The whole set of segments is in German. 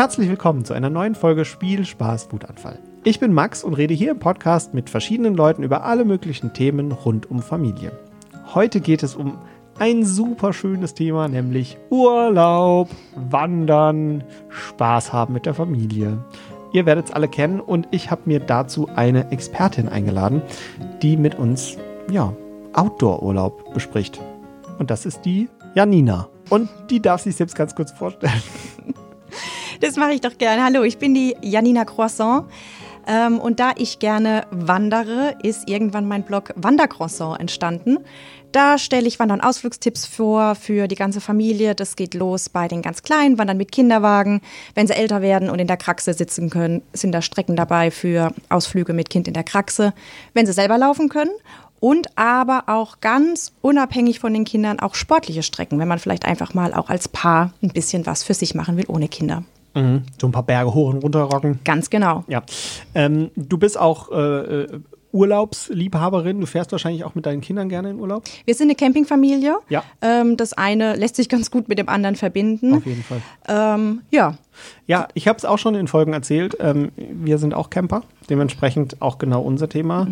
Herzlich willkommen zu einer neuen Folge Spiel, Spaß, Wutanfall. Ich bin Max und rede hier im Podcast mit verschiedenen Leuten über alle möglichen Themen rund um Familie. Heute geht es um ein super schönes Thema, nämlich Urlaub, Wandern, Spaß haben mit der Familie. Ihr werdet es alle kennen und ich habe mir dazu eine Expertin eingeladen, die mit uns ja, Outdoor-Urlaub bespricht. Und das ist die Janina. Und die darf sich selbst ganz kurz vorstellen. Das mache ich doch gerne. Hallo, ich bin die Janina Croissant. Ähm, und da ich gerne wandere, ist irgendwann mein Blog Wandercroissant entstanden. Da stelle ich Wandern Ausflugstipps vor für die ganze Familie. Das geht los bei den ganz Kleinen, Wandern mit Kinderwagen. Wenn sie älter werden und in der Kraxe sitzen können, sind da Strecken dabei für Ausflüge mit Kind in der Kraxe. Wenn sie selber laufen können und aber auch ganz unabhängig von den Kindern auch sportliche Strecken, wenn man vielleicht einfach mal auch als Paar ein bisschen was für sich machen will ohne Kinder. Mhm. So ein paar Berge hoch und runter rocken. Ganz genau. Ja. Ähm, du bist auch äh, äh, Urlaubsliebhaberin. Du fährst wahrscheinlich auch mit deinen Kindern gerne in Urlaub. Wir sind eine Campingfamilie. Ja. Ähm, das eine lässt sich ganz gut mit dem anderen verbinden. Auf jeden Fall. Ähm, ja. Ja, ich habe es auch schon in Folgen erzählt. Ähm, wir sind auch Camper, dementsprechend auch genau unser Thema.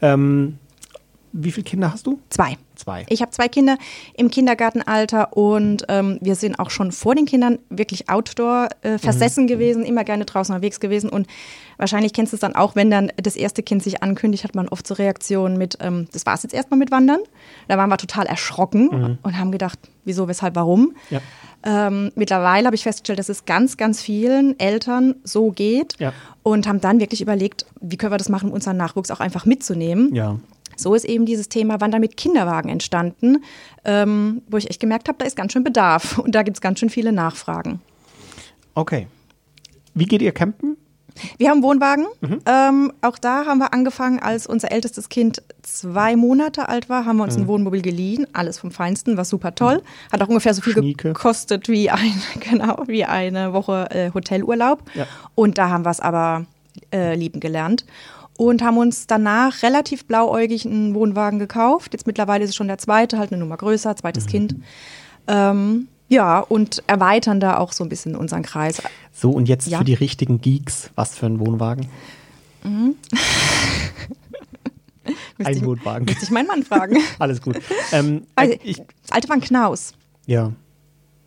Mhm. Wie viele Kinder hast du? Zwei. Zwei. Ich habe zwei Kinder im Kindergartenalter und ähm, wir sind auch schon vor den Kindern wirklich outdoor äh, versessen gewesen, immer gerne draußen unterwegs gewesen. Und wahrscheinlich kennst du es dann auch, wenn dann das erste Kind sich ankündigt, hat man oft so Reaktionen mit, ähm, das war es jetzt erstmal mit Wandern. Da waren wir total erschrocken und haben gedacht, wieso, weshalb, warum. Ja. Ähm, mittlerweile habe ich festgestellt, dass es ganz, ganz vielen Eltern so geht Ja. und haben dann wirklich überlegt, wie können wir das machen, um unseren Nachwuchs auch einfach mitzunehmen. Ja. So ist eben dieses Thema Wandern mit Kinderwagen entstanden, ähm, wo ich echt gemerkt habe, da ist ganz schön Bedarf und da gibt es ganz schön viele Nachfragen. Okay. Wie geht ihr campen? Wir haben Wohnwagen. Mhm. Ähm, auch da haben wir angefangen, als unser ältestes Kind zwei Monate alt war, haben wir uns Mhm. ein Wohnmobil geliehen. Alles vom Feinsten, war super toll. Hat auch ungefähr so viel Schnieke. gekostet wie, ein, genau, wie eine Woche äh, Hotelurlaub. Ja. Und da haben wir es aber äh, lieben gelernt. Und haben uns danach relativ blauäugig einen Wohnwagen gekauft. Jetzt mittlerweile ist es schon der zweite, halt eine Nummer größer, zweites Mhm. Kind. Ähm, ja, und erweitern da auch so ein bisschen unseren Kreis. So, und jetzt Ja. für die richtigen Geeks, was für ein Wohnwagen? Müsste Ein Wohnwagen. Müsste ich meinen Mann fragen. Alles gut. Ähm, Also, ich, das alte war ein Knaus. ja,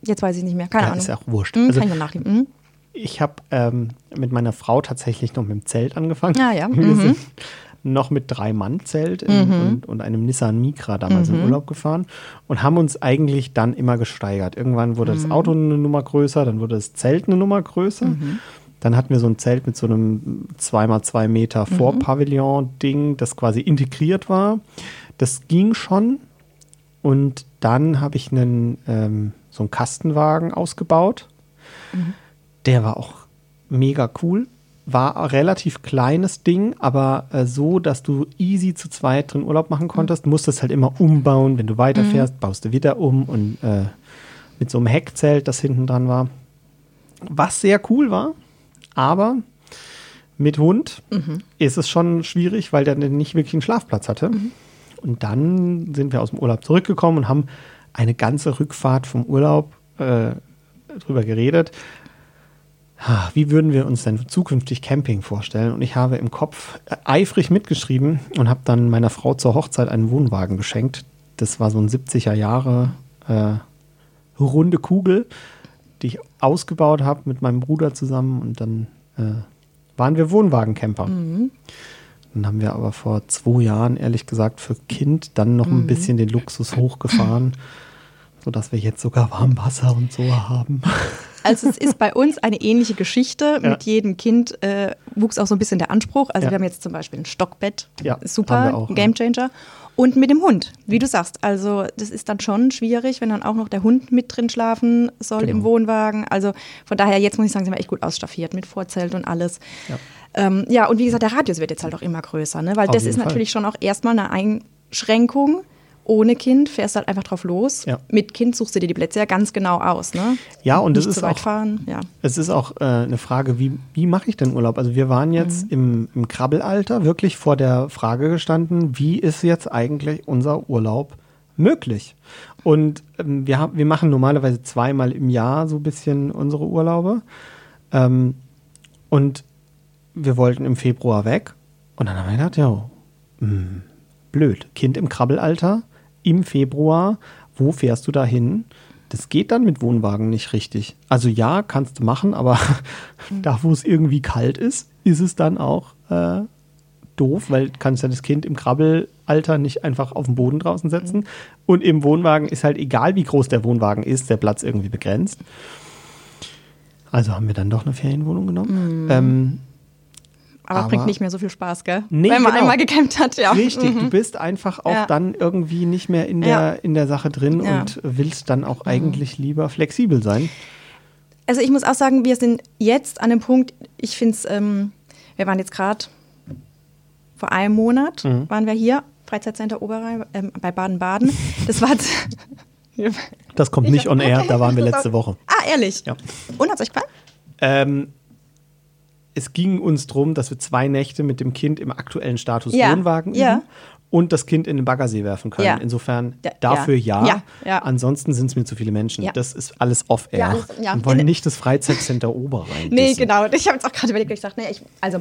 Jetzt weiß ich nicht mehr. Keine ja, Ahnung. ist ja auch wurscht. Hm, Also, kann ich mal nachlesen. Hm? Ich habe ähm, mit meiner Frau tatsächlich noch mit dem Zelt angefangen. Ah, ja. Wir Mhm. sind noch mit drei Mann Zelt in, und, und einem Nissan Micra damals Mhm. in Urlaub gefahren und haben uns eigentlich dann immer gesteigert. Irgendwann wurde Mhm. das Auto eine Nummer größer, dann wurde das Zelt eine Nummer größer. Mhm. Dann hatten wir so ein Zelt mit so einem 2x2 Meter Mhm. Vorpavillon-Ding, das quasi integriert war. Das ging schon. Und dann habe ich einen, ähm, so einen Kastenwagen ausgebaut. Der war auch mega cool. War ein relativ kleines Ding, aber äh, so, dass du easy zu zweit drin Urlaub machen konntest. Musstest halt immer umbauen. Wenn du weiterfährst, baust du wieder um und äh, mit so einem Heckzelt, das hinten dran war. Was sehr cool war, aber mit Hund ist es schon schwierig, weil der nicht wirklich einen Schlafplatz hatte. Und dann sind wir aus dem Urlaub zurückgekommen und haben eine ganze Rückfahrt vom Urlaub äh, drüber geredet. Wie würden wir uns denn zukünftig Camping vorstellen? Und ich habe im Kopf äh, eifrig mitgeschrieben und habe dann meiner Frau zur Hochzeit einen Wohnwagen geschenkt. Das war so ein 70er Jahre äh, runde Kugel, die ich ausgebaut habe mit meinem Bruder zusammen. Und dann äh, waren wir Wohnwagencamper. Dann haben wir aber vor zwei Jahren, ehrlich gesagt, für Kind dann noch ein bisschen den Luxus hochgefahren, sodass wir jetzt sogar Warmwasser und so haben. Also es ist bei uns eine ähnliche Geschichte. Ja. Mit jedem Kind äh, wuchs auch so ein bisschen der Anspruch. Also Ja. wir haben jetzt zum Beispiel ein Stockbett. Ja, Super, auch. Gamechanger. Und mit dem Hund, wie du sagst. Also das ist dann schon schwierig, wenn dann auch noch der Hund mit drin schlafen soll im Genau. Wohnwagen. Also von daher, jetzt muss ich sagen, sind wir echt gut ausstaffiert mit Vorzelt und alles. Ja. Ähm, ja, und wie gesagt, der Radius wird jetzt halt auch immer größer, ne? weil Auf das ist Fall. natürlich schon auch erstmal eine Einschränkung. Ohne Kind fährst du halt einfach drauf los. Ja. Mit Kind suchst du dir die Plätze ja ganz genau aus. Ne? Ja, und das Nicht ist auch- fahren. Ja. Es ist auch äh, eine Frage, wie, wie mache ich denn Urlaub? Also wir waren jetzt im, im Krabbelalter wirklich vor der Frage gestanden, wie ist jetzt eigentlich unser Urlaub möglich? Und ähm, wir, haben, wir machen normalerweise zweimal im Jahr so ein bisschen unsere Urlaube. Ähm, und wir wollten im Februar weg. Und dann haben wir gedacht, ja, hm, blöd. Kind im Krabbelalter im Februar, wo fährst du da hin? Das geht dann mit Wohnwagen nicht richtig. Also ja, kannst du machen, aber da, wo es irgendwie kalt ist, ist es dann auch äh, doof, weil du kannst ja das Kind im Krabbelalter nicht einfach auf den Boden draußen setzen. Mhm. Und im Wohnwagen ist halt egal, wie groß der Wohnwagen ist, der Platz irgendwie begrenzt. Also haben wir dann doch eine Ferienwohnung genommen. Mhm. Ähm, aber, aber, bringt nicht mehr so viel Spaß, gell? Nee, Wenn man genau. einmal gecampt hat, ja. Richtig, mhm. du bist einfach auch ja. dann irgendwie nicht mehr in der, ja. in der Sache drin ja. und willst dann auch mhm. eigentlich lieber flexibel sein. Also ich muss auch sagen, wir sind jetzt an dem Punkt, ich finde es, ähm, wir waren jetzt gerade vor einem Monat, mhm. waren wir hier, Freizeitcenter Oberrhein, ähm, bei Baden-Baden. Das war Das kommt nicht on air, da waren wir letzte Woche. Ah, ehrlich? Ja. Und hat es euch gefallen? Ähm, es ging uns darum, dass wir zwei Nächte mit dem Kind im aktuellen Status ja. Wohnwagen üben ja. und das Kind in den Baggersee werfen können. Ja. Insofern dafür ja. Ansonsten sind es mir zu viele Menschen. Das ist alles off-air. Wir wollen nicht das Freizeitcenter Oberrhein. Nee, wissen. genau. Ich habe jetzt auch gerade überlegt, ich dachte, nee, ich, also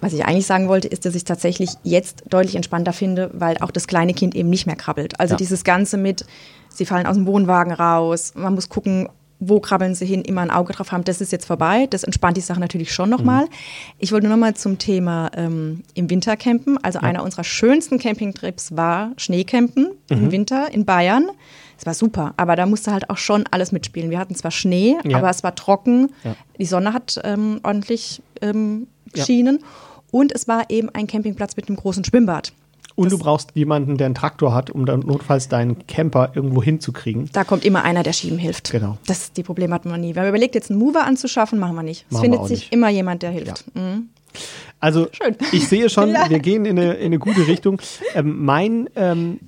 was ich eigentlich sagen wollte, ist, dass ich tatsächlich jetzt deutlich entspannter finde, weil auch das kleine Kind eben nicht mehr krabbelt. Also dieses Ganze mit, sie fallen aus dem Wohnwagen raus, man muss gucken, wo krabbeln sie hin, immer ein Auge drauf haben, das ist jetzt vorbei. Das entspannt die Sache natürlich schon nochmal. Mhm. Ich wollte nur nochmal zum Thema ähm, im Winter campen. Also ja. einer unserer schönsten Campingtrips war Schneecampen mhm. im Winter in Bayern. Es war super, aber da musste halt auch schon alles mitspielen. Wir hatten zwar Schnee, ja. aber es war trocken. Ja. Die Sonne hat ähm, ordentlich ähm, geschienen. Und es war eben ein Campingplatz mit einem großen Schwimmbad. Und du brauchst jemanden, der einen Traktor hat, um dann notfalls deinen Camper irgendwo hinzukriegen. Da kommt immer einer, der schieben hilft. Genau. Das die Probleme hatten wir nie. Wir haben überlegt, jetzt einen Mover anzuschaffen, machen wir nicht. Es findet sich nicht. immer jemand, der hilft. Ja. Mhm. Also Schön. ich sehe schon, wir gehen in eine, in eine gute Richtung. Ähm, mein, ähm,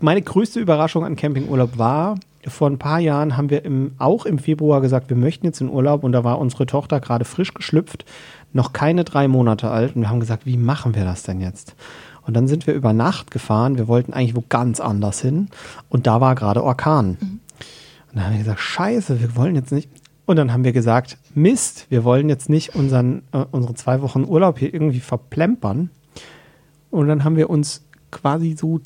meine größte Überraschung an Campingurlaub war, vor ein paar Jahren haben wir im, auch im Februar gesagt, wir möchten jetzt in Urlaub und da war unsere Tochter gerade frisch geschlüpft, noch keine drei Monate alt und wir haben gesagt, wie machen wir das denn jetzt? Und dann sind wir über Nacht gefahren. Wir wollten eigentlich wo ganz anders hin. Und da war gerade Orkan. Mhm. Und dann haben wir gesagt, scheiße, wir wollen jetzt nicht. Und dann haben wir gesagt, Mist, wir wollen jetzt nicht unseren, äh, unsere zwei Wochen Urlaub hier irgendwie verplempern. Und dann haben wir uns quasi so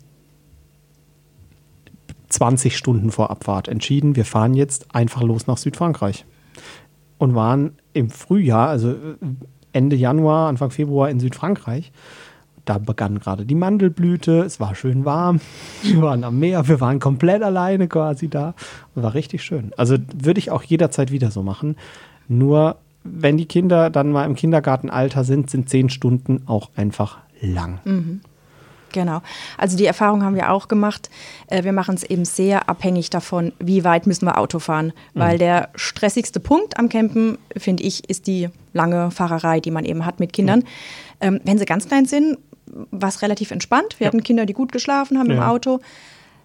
20 Stunden vor Abfahrt entschieden, wir fahren jetzt einfach los nach Südfrankreich. Und waren im Frühjahr, also äh, Ende Januar, Anfang Februar in Südfrankreich da begann gerade die Mandelblüte, es war schön warm, wir waren am Meer, wir waren komplett alleine quasi da. War richtig schön. Also würde ich auch jederzeit wieder so machen. Nur wenn die Kinder dann mal im Kindergartenalter sind, sind zehn Stunden auch einfach lang. Mhm. Genau. Also die Erfahrung haben wir auch gemacht. Äh, wir machen es eben sehr abhängig davon, wie weit müssen wir Auto fahren. Mhm. Weil der stressigste Punkt am Campen, finde ich, ist die lange Fahrerei, die man eben hat mit Kindern. Mhm. wenn sie ganz klein sind, war es relativ entspannt. Wir ja. hatten Kinder, die gut geschlafen haben ja. im Auto.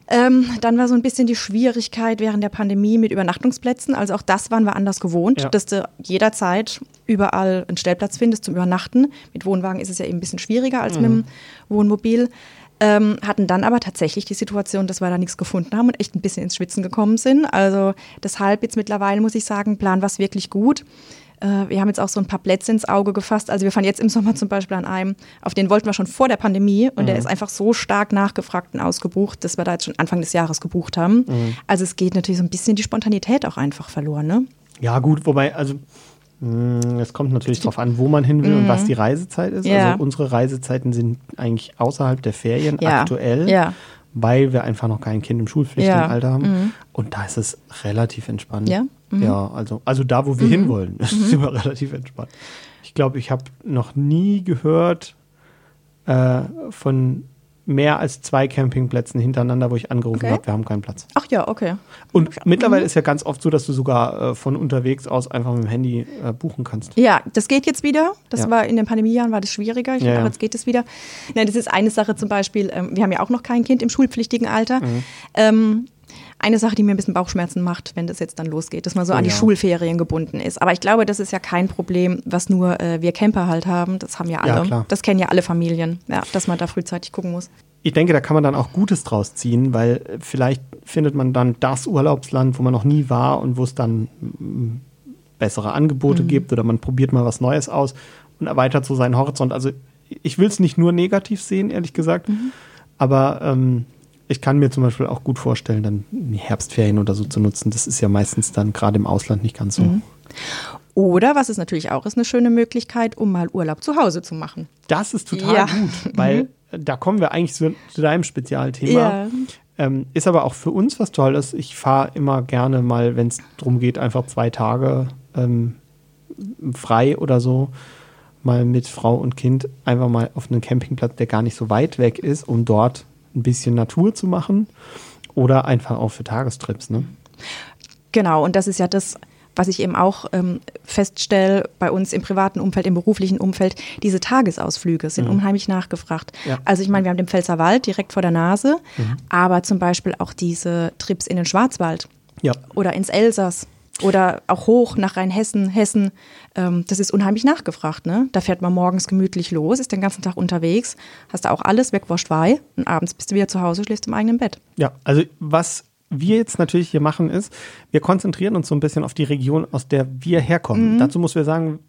Ähm, dann war so ein bisschen die Schwierigkeit während der Pandemie mit Übernachtungsplätzen. Also auch das waren wir anders gewohnt, ja. dass du jederzeit überall einen Stellplatz findest zum Übernachten. Mit Wohnwagen ist es ja eben ein bisschen schwieriger als mhm. mit dem Wohnmobil. Ähm, hatten dann aber tatsächlich die Situation, dass wir da nichts gefunden haben und echt ein bisschen ins Schwitzen gekommen sind. Also deshalb jetzt mittlerweile muss ich sagen, Plan war es wirklich gut. Äh, wir haben jetzt auch so ein paar Plätze ins Auge gefasst. Also wir fahren jetzt im Sommer zum Beispiel an einem, auf den wollten wir schon vor der Pandemie und mhm. der ist einfach so stark nachgefragt und ausgebucht, dass wir da jetzt schon Anfang des Jahres gebucht haben. Mhm. Also es geht natürlich so ein bisschen die Spontanität auch einfach verloren. Ne? Ja gut, wobei, also mm, es kommt natürlich darauf an, wo man hin will mhm. und was die Reisezeit ist. Ja. Also unsere Reisezeiten sind eigentlich außerhalb der Ferien ja. aktuell. Ja weil wir einfach noch kein Kind im schulpflichtigen ja. Alter haben. Mhm. Und da ist es relativ entspannt. Ja, mhm. ja also, also da, wo wir mhm. hinwollen, mhm. immer relativ entspannt. Ich glaube, ich habe noch nie gehört äh, von mehr als zwei Campingplätzen hintereinander, wo ich angerufen okay. habe, wir haben keinen Platz. Ach ja, okay. Und okay. mittlerweile mhm. ist ja ganz oft so, dass du sogar äh, von unterwegs aus einfach mit dem Handy äh, buchen kannst. Ja, das geht jetzt wieder. Das ja. war in den Pandemiejahren war das schwieriger. Ich ja, aber jetzt geht es wieder. Nein, das ist eine Sache zum Beispiel. Ähm, wir haben ja auch noch kein Kind im schulpflichtigen Alter. Mhm. Ähm, eine Sache, die mir ein bisschen Bauchschmerzen macht, wenn das jetzt dann losgeht, dass man so oh, an die ja. Schulferien gebunden ist. Aber ich glaube, das ist ja kein Problem, was nur äh, wir Camper halt haben. Das haben ja alle. Ja, das kennen ja alle Familien, ja, dass man da frühzeitig gucken muss. Ich denke, da kann man dann auch Gutes draus ziehen, weil vielleicht findet man dann das Urlaubsland, wo man noch nie war und wo es dann mm, bessere Angebote mhm. gibt oder man probiert mal was Neues aus und erweitert so seinen Horizont. Also ich will es nicht nur negativ sehen, ehrlich gesagt, mhm. aber ähm, ich kann mir zum Beispiel auch gut vorstellen, dann Herbstferien oder so zu nutzen. Das ist ja meistens dann gerade im Ausland nicht ganz so. Mhm. Oder, was es natürlich auch ist, eine schöne Möglichkeit, um mal Urlaub zu Hause zu machen. Das ist total ja. gut, weil mhm. da kommen wir eigentlich zu, zu deinem Spezialthema. Ja. Ähm, ist aber auch für uns was Tolles. Ich fahre immer gerne mal, wenn es darum geht, einfach zwei Tage ähm, frei oder so, mal mit Frau und Kind einfach mal auf einen Campingplatz, der gar nicht so weit weg ist, um dort ein bisschen Natur zu machen oder einfach auch für Tagestrips. Ne? Genau, und das ist ja das, was ich eben auch ähm, feststelle bei uns im privaten Umfeld, im beruflichen Umfeld, diese Tagesausflüge sind mhm. unheimlich nachgefragt. Ja. Also ich meine, wir haben den Pfälzerwald direkt vor der Nase, mhm. aber zum Beispiel auch diese Trips in den Schwarzwald ja. oder ins Elsass oder auch hoch nach Rheinhessen, Hessen. Ähm, das ist unheimlich nachgefragt. Ne? Da fährt man morgens gemütlich los, ist den ganzen Tag unterwegs, hast da auch alles wegwascht wei und abends bist du wieder zu Hause, schläfst im eigenen Bett. Ja, also was wir jetzt natürlich hier machen ist, wir konzentrieren uns so ein bisschen auf die Region, aus der wir herkommen. Mhm. Dazu muss wir sagen,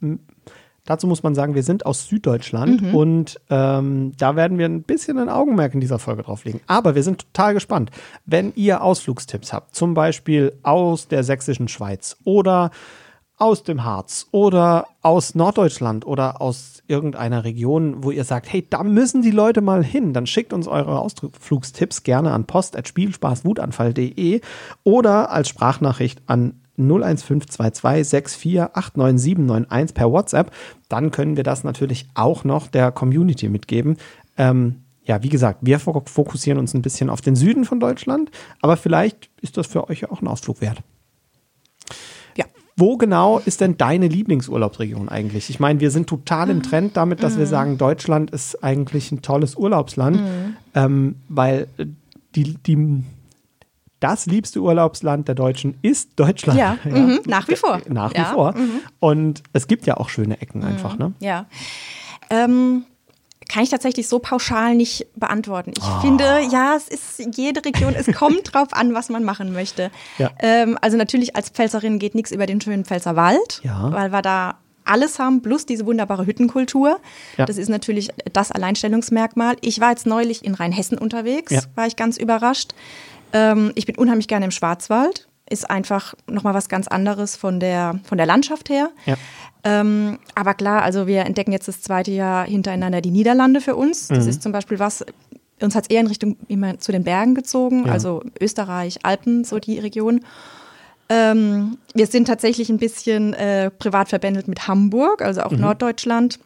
Dazu muss man sagen, wir sind aus Süddeutschland mhm. und ähm, da werden wir ein bisschen ein Augenmerk in dieser Folge drauf legen. Aber wir sind total gespannt. Wenn ihr Ausflugstipps habt, zum Beispiel aus der sächsischen Schweiz oder aus dem Harz oder aus Norddeutschland oder aus irgendeiner Region, wo ihr sagt, hey, da müssen die Leute mal hin, dann schickt uns eure Ausflugstipps gerne an post.spielspaßwutanfall.de oder als Sprachnachricht an 01522 648991 per WhatsApp, dann können wir das natürlich auch noch der Community mitgeben. Ähm, ja, wie gesagt, wir fokussieren uns ein bisschen auf den Süden von Deutschland, aber vielleicht ist das für euch auch ein Ausflug wert. Ja. Wo genau ist denn deine Lieblingsurlaubsregion eigentlich? Ich meine, wir sind total im Trend damit, dass mhm. wir sagen, Deutschland ist eigentlich ein tolles Urlaubsland, mhm. ähm, weil die, die das liebste Urlaubsland der Deutschen ist Deutschland. Ja, ja. Mhm, nach wie vor. Nach wie ja. vor. Mhm. Und es gibt ja auch schöne Ecken einfach, ne? Ja. Ähm, kann ich tatsächlich so pauschal nicht beantworten. Ich oh. finde, ja, es ist jede Region, es kommt drauf an, was man machen möchte. Ja. Ähm, also natürlich als Pfälzerin geht nichts über den schönen Pfälzerwald, ja. weil wir da alles haben, plus diese wunderbare Hüttenkultur. Ja. Das ist natürlich das Alleinstellungsmerkmal. Ich war jetzt neulich in Rheinhessen unterwegs, war ich ganz überrascht. Ähm, ich bin unheimlich gerne im Schwarzwald. Ist einfach nochmal was ganz anderes von der, von der Landschaft her. Ja. Ähm, aber klar, also wir entdecken jetzt das zweite Jahr hintereinander die Niederlande für uns. Das mhm. ist zum Beispiel was, uns hat es eher in Richtung immer zu den Bergen gezogen, ja. also Österreich, Alpen, so die Region. Ähm, wir sind tatsächlich ein bisschen äh, privat verbändelt mit Hamburg, also auch mhm. Norddeutschland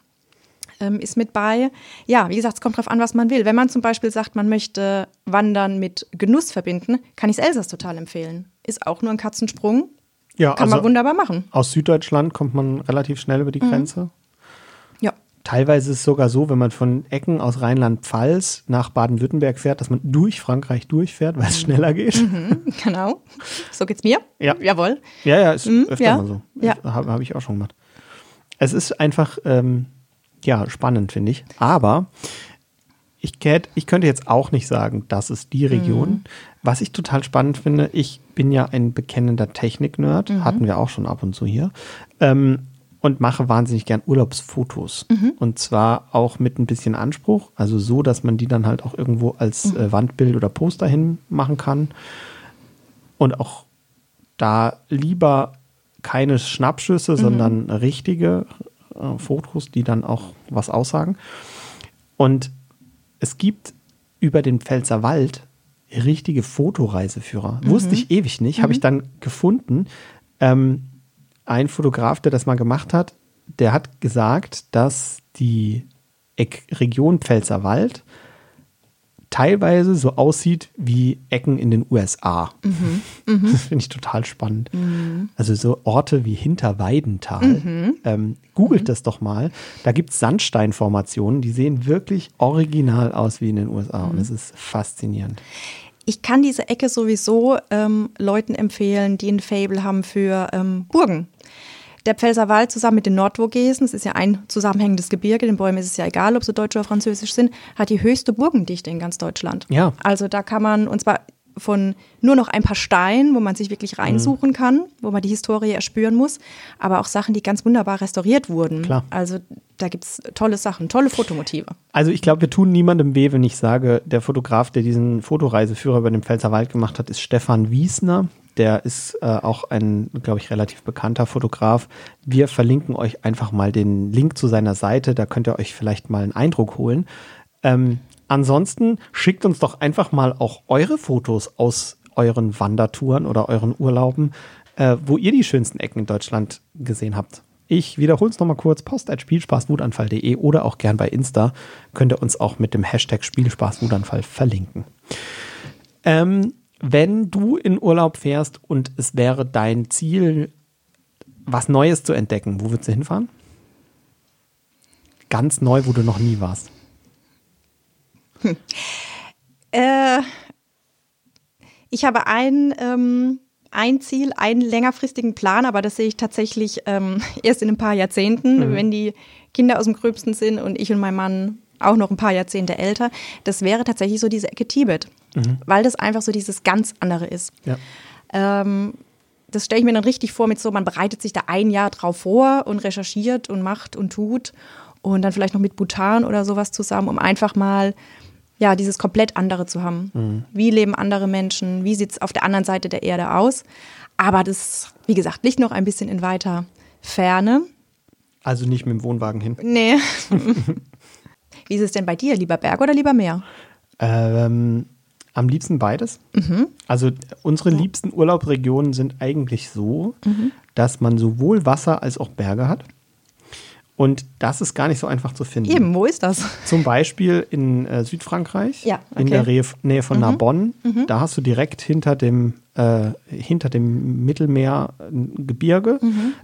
ähm, ist mit bei. Ja, wie gesagt, es kommt darauf an, was man will. Wenn man zum Beispiel sagt, man möchte Wandern mit Genuss verbinden, kann ich es Elsass total empfehlen. Ist auch nur ein Katzensprung. Ja, kann also man wunderbar machen. Aus Süddeutschland kommt man relativ schnell über die mhm. Grenze. Ja. Teilweise ist es sogar so, wenn man von Ecken aus Rheinland-Pfalz nach Baden-Württemberg fährt, dass man durch Frankreich durchfährt, weil es mhm. schneller geht. Mhm, genau. So geht's mir. Ja. Jawohl. Ja, ja, ist mhm, öfter ja. mal so. Ja. Habe hab ich auch schon gemacht. Es ist einfach, ähm, ja, spannend, finde ich. Aber ich, ich könnte jetzt auch nicht sagen, das ist die Region. Mhm. Was ich total spannend finde, ich bin ja ein bekennender Technik-Nerd, mhm. hatten wir auch schon ab und zu hier, ähm, und mache wahnsinnig gern Urlaubsfotos. Mhm. Und zwar auch mit ein bisschen Anspruch, also so, dass man die dann halt auch irgendwo als mhm. äh, Wandbild oder Poster hinmachen kann. Und auch da lieber keine Schnappschüsse, mhm. sondern richtige, äh, Fotos, die dann auch was aussagen. Und es gibt über den Pfälzer Wald richtige Fotoreiseführer. Mhm. Wusste ich ewig nicht, mhm. habe ich dann gefunden. Ähm, ein Fotograf, der das mal gemacht hat, der hat gesagt, dass die Region Pfälzer Wald teilweise so aussieht wie Ecken in den USA. Mhm. Mhm. Das finde ich total spannend. Mhm. Also so Orte wie Hinterweidental. Mhm. Ähm, googelt mhm. das doch mal. Da gibt es Sandsteinformationen, die sehen wirklich original aus wie in den USA. Und es ist faszinierend. Ich kann diese Ecke sowieso ähm, Leuten empfehlen, die ein Fable haben für ähm, Burgen der Pfälzerwald zusammen mit den Nordvogesen, das ist ja ein zusammenhängendes Gebirge, den Bäumen ist es ja egal, ob sie deutsch oder französisch sind, hat die höchste Burgendichte in ganz Deutschland. Ja. Also da kann man, und zwar von nur noch ein paar Steinen, wo man sich wirklich reinsuchen kann, wo man die Historie erspüren muss, aber auch Sachen, die ganz wunderbar restauriert wurden. Klar. Also da gibt es tolle Sachen, tolle Fotomotive. Also ich glaube, wir tun niemandem weh, wenn ich sage, der Fotograf, der diesen Fotoreiseführer über den Pfälzer Wald gemacht hat, ist Stefan Wiesner. Der ist äh, auch ein, glaube ich, relativ bekannter Fotograf. Wir verlinken euch einfach mal den Link zu seiner Seite. Da könnt ihr euch vielleicht mal einen Eindruck holen. Ähm, ansonsten schickt uns doch einfach mal auch eure Fotos aus euren Wandertouren oder euren Urlauben, äh, wo ihr die schönsten Ecken in Deutschland gesehen habt. Ich wiederhole es nochmal kurz, post at spielspaßwutanfall.de oder auch gern bei Insta könnt ihr uns auch mit dem Hashtag Spielspaßwutanfall verlinken. Ähm, wenn du in Urlaub fährst und es wäre dein Ziel, was Neues zu entdecken, wo würdest du hinfahren? Ganz neu, wo du noch nie warst. Hm. Äh, ich habe ein, ähm, ein Ziel, einen längerfristigen Plan, aber das sehe ich tatsächlich ähm, erst in ein paar Jahrzehnten, mhm. wenn die Kinder aus dem Gröbsten sind und ich und mein Mann auch noch ein paar Jahrzehnte älter. Das wäre tatsächlich so diese Ecke Tibet, mhm. weil das einfach so dieses ganz andere ist. Ja. Ähm, das stelle ich mir dann richtig vor mit so, man bereitet sich da ein Jahr drauf vor und recherchiert und macht und tut und dann vielleicht noch mit Bhutan oder sowas zusammen, um einfach mal ja, dieses komplett andere zu haben. Mhm. Wie leben andere Menschen? Wie sieht es auf der anderen Seite der Erde aus? Aber das, wie gesagt, liegt noch ein bisschen in weiter Ferne. Also nicht mit dem Wohnwagen hin? Nee. wie ist es denn bei dir? Lieber Berg oder lieber Meer? Ähm, am liebsten beides. Mhm. Also unsere liebsten Urlaubsregionen sind eigentlich so, mhm. dass man sowohl Wasser als auch Berge hat. Und das ist gar nicht so einfach zu finden. Eben, wo ist das? Zum Beispiel in äh, Südfrankreich, ja, okay. in der Re Nähe von mhm. Narbonne. Mhm. Da hast du direkt hinter dem, äh, hinter dem Mittelmeer ein Gebirge. Mhm.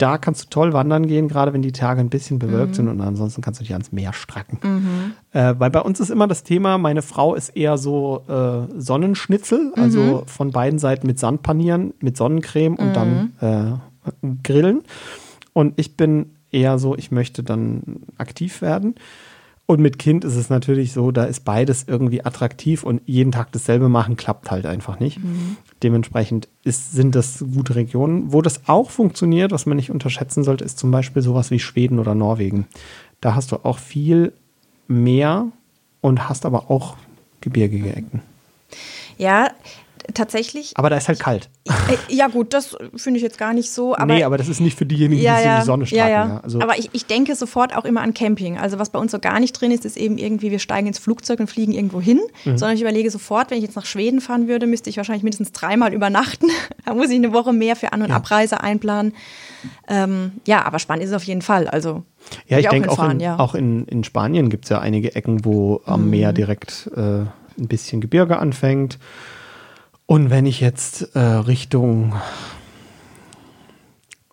Da kannst du toll wandern gehen, gerade wenn die Tage ein bisschen bewölkt sind mhm. und ansonsten kannst du dich ans Meer stracken. Mhm. Äh, weil bei uns ist immer das Thema, meine Frau ist eher so äh, Sonnenschnitzel, also mhm. von beiden Seiten mit Sand panieren, mit Sonnencreme und dann äh, grillen. Und ich bin eher so, ich möchte dann aktiv werden. Und mit Kind ist es natürlich so, da ist beides irgendwie attraktiv und jeden Tag dasselbe machen klappt halt einfach nicht. Mhm. Dementsprechend ist, sind das gute Regionen. Wo das auch funktioniert, was man nicht unterschätzen sollte, ist zum Beispiel sowas wie Schweden oder Norwegen. Da hast du auch viel mehr und hast aber auch gebirgige Ecken. Ja, tatsächlich. Aber da ist halt kalt. Äh, ja, gut, das finde ich jetzt gar nicht so. Aber, nee, aber das ist nicht für diejenigen, ja, die ja, in die Sonne starten. Ja, ja. ja. Also aber ich, ich denke sofort auch immer an Camping. Also, was bei uns so gar nicht drin ist, ist eben irgendwie, wir steigen ins Flugzeug und fliegen irgendwo hin. Mhm. Sondern ich überlege sofort, wenn ich jetzt nach Schweden fahren würde, müsste ich wahrscheinlich mindestens dreimal übernachten. da muss ich eine Woche mehr für An- und Abreise einplanen. Ähm, ja, aber spannend ist es auf jeden Fall. Also, ja, ich, ich denke auch, in, ja. auch in, in Spanien gibt es ja einige Ecken, wo am mhm. Meer direkt äh, ein bisschen Gebirge anfängt. Und wenn ich jetzt äh, Richtung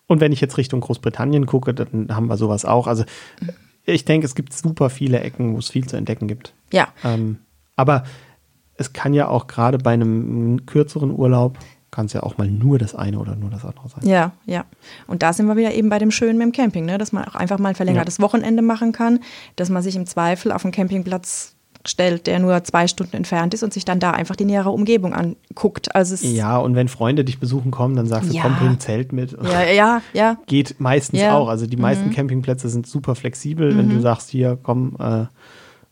und wenn ich jetzt Richtung Großbritannien gucke, dann haben wir sowas auch. Also ich denke, es gibt super viele Ecken, wo es viel zu entdecken gibt. Ja. Ähm, aber es kann ja auch gerade bei einem kürzeren Urlaub kann es ja auch mal nur das eine oder nur das andere sein. Ja, ja. Und da sind wir wieder eben bei dem Schönen mit dem Camping, ne? dass man auch einfach mal ein verlängertes ja. Wochenende machen kann, dass man sich im Zweifel auf dem Campingplatz stellt, der nur zwei Stunden entfernt ist und sich dann da einfach die nähere Umgebung anguckt. Also ja, und wenn Freunde dich besuchen kommen, dann sagst du, ja. komm, bring ein Zelt mit. Ja, ja, ja. Geht meistens ja. auch. Also die meisten mhm. Campingplätze sind super flexibel, mhm. wenn du mhm. sagst, hier, komm, äh,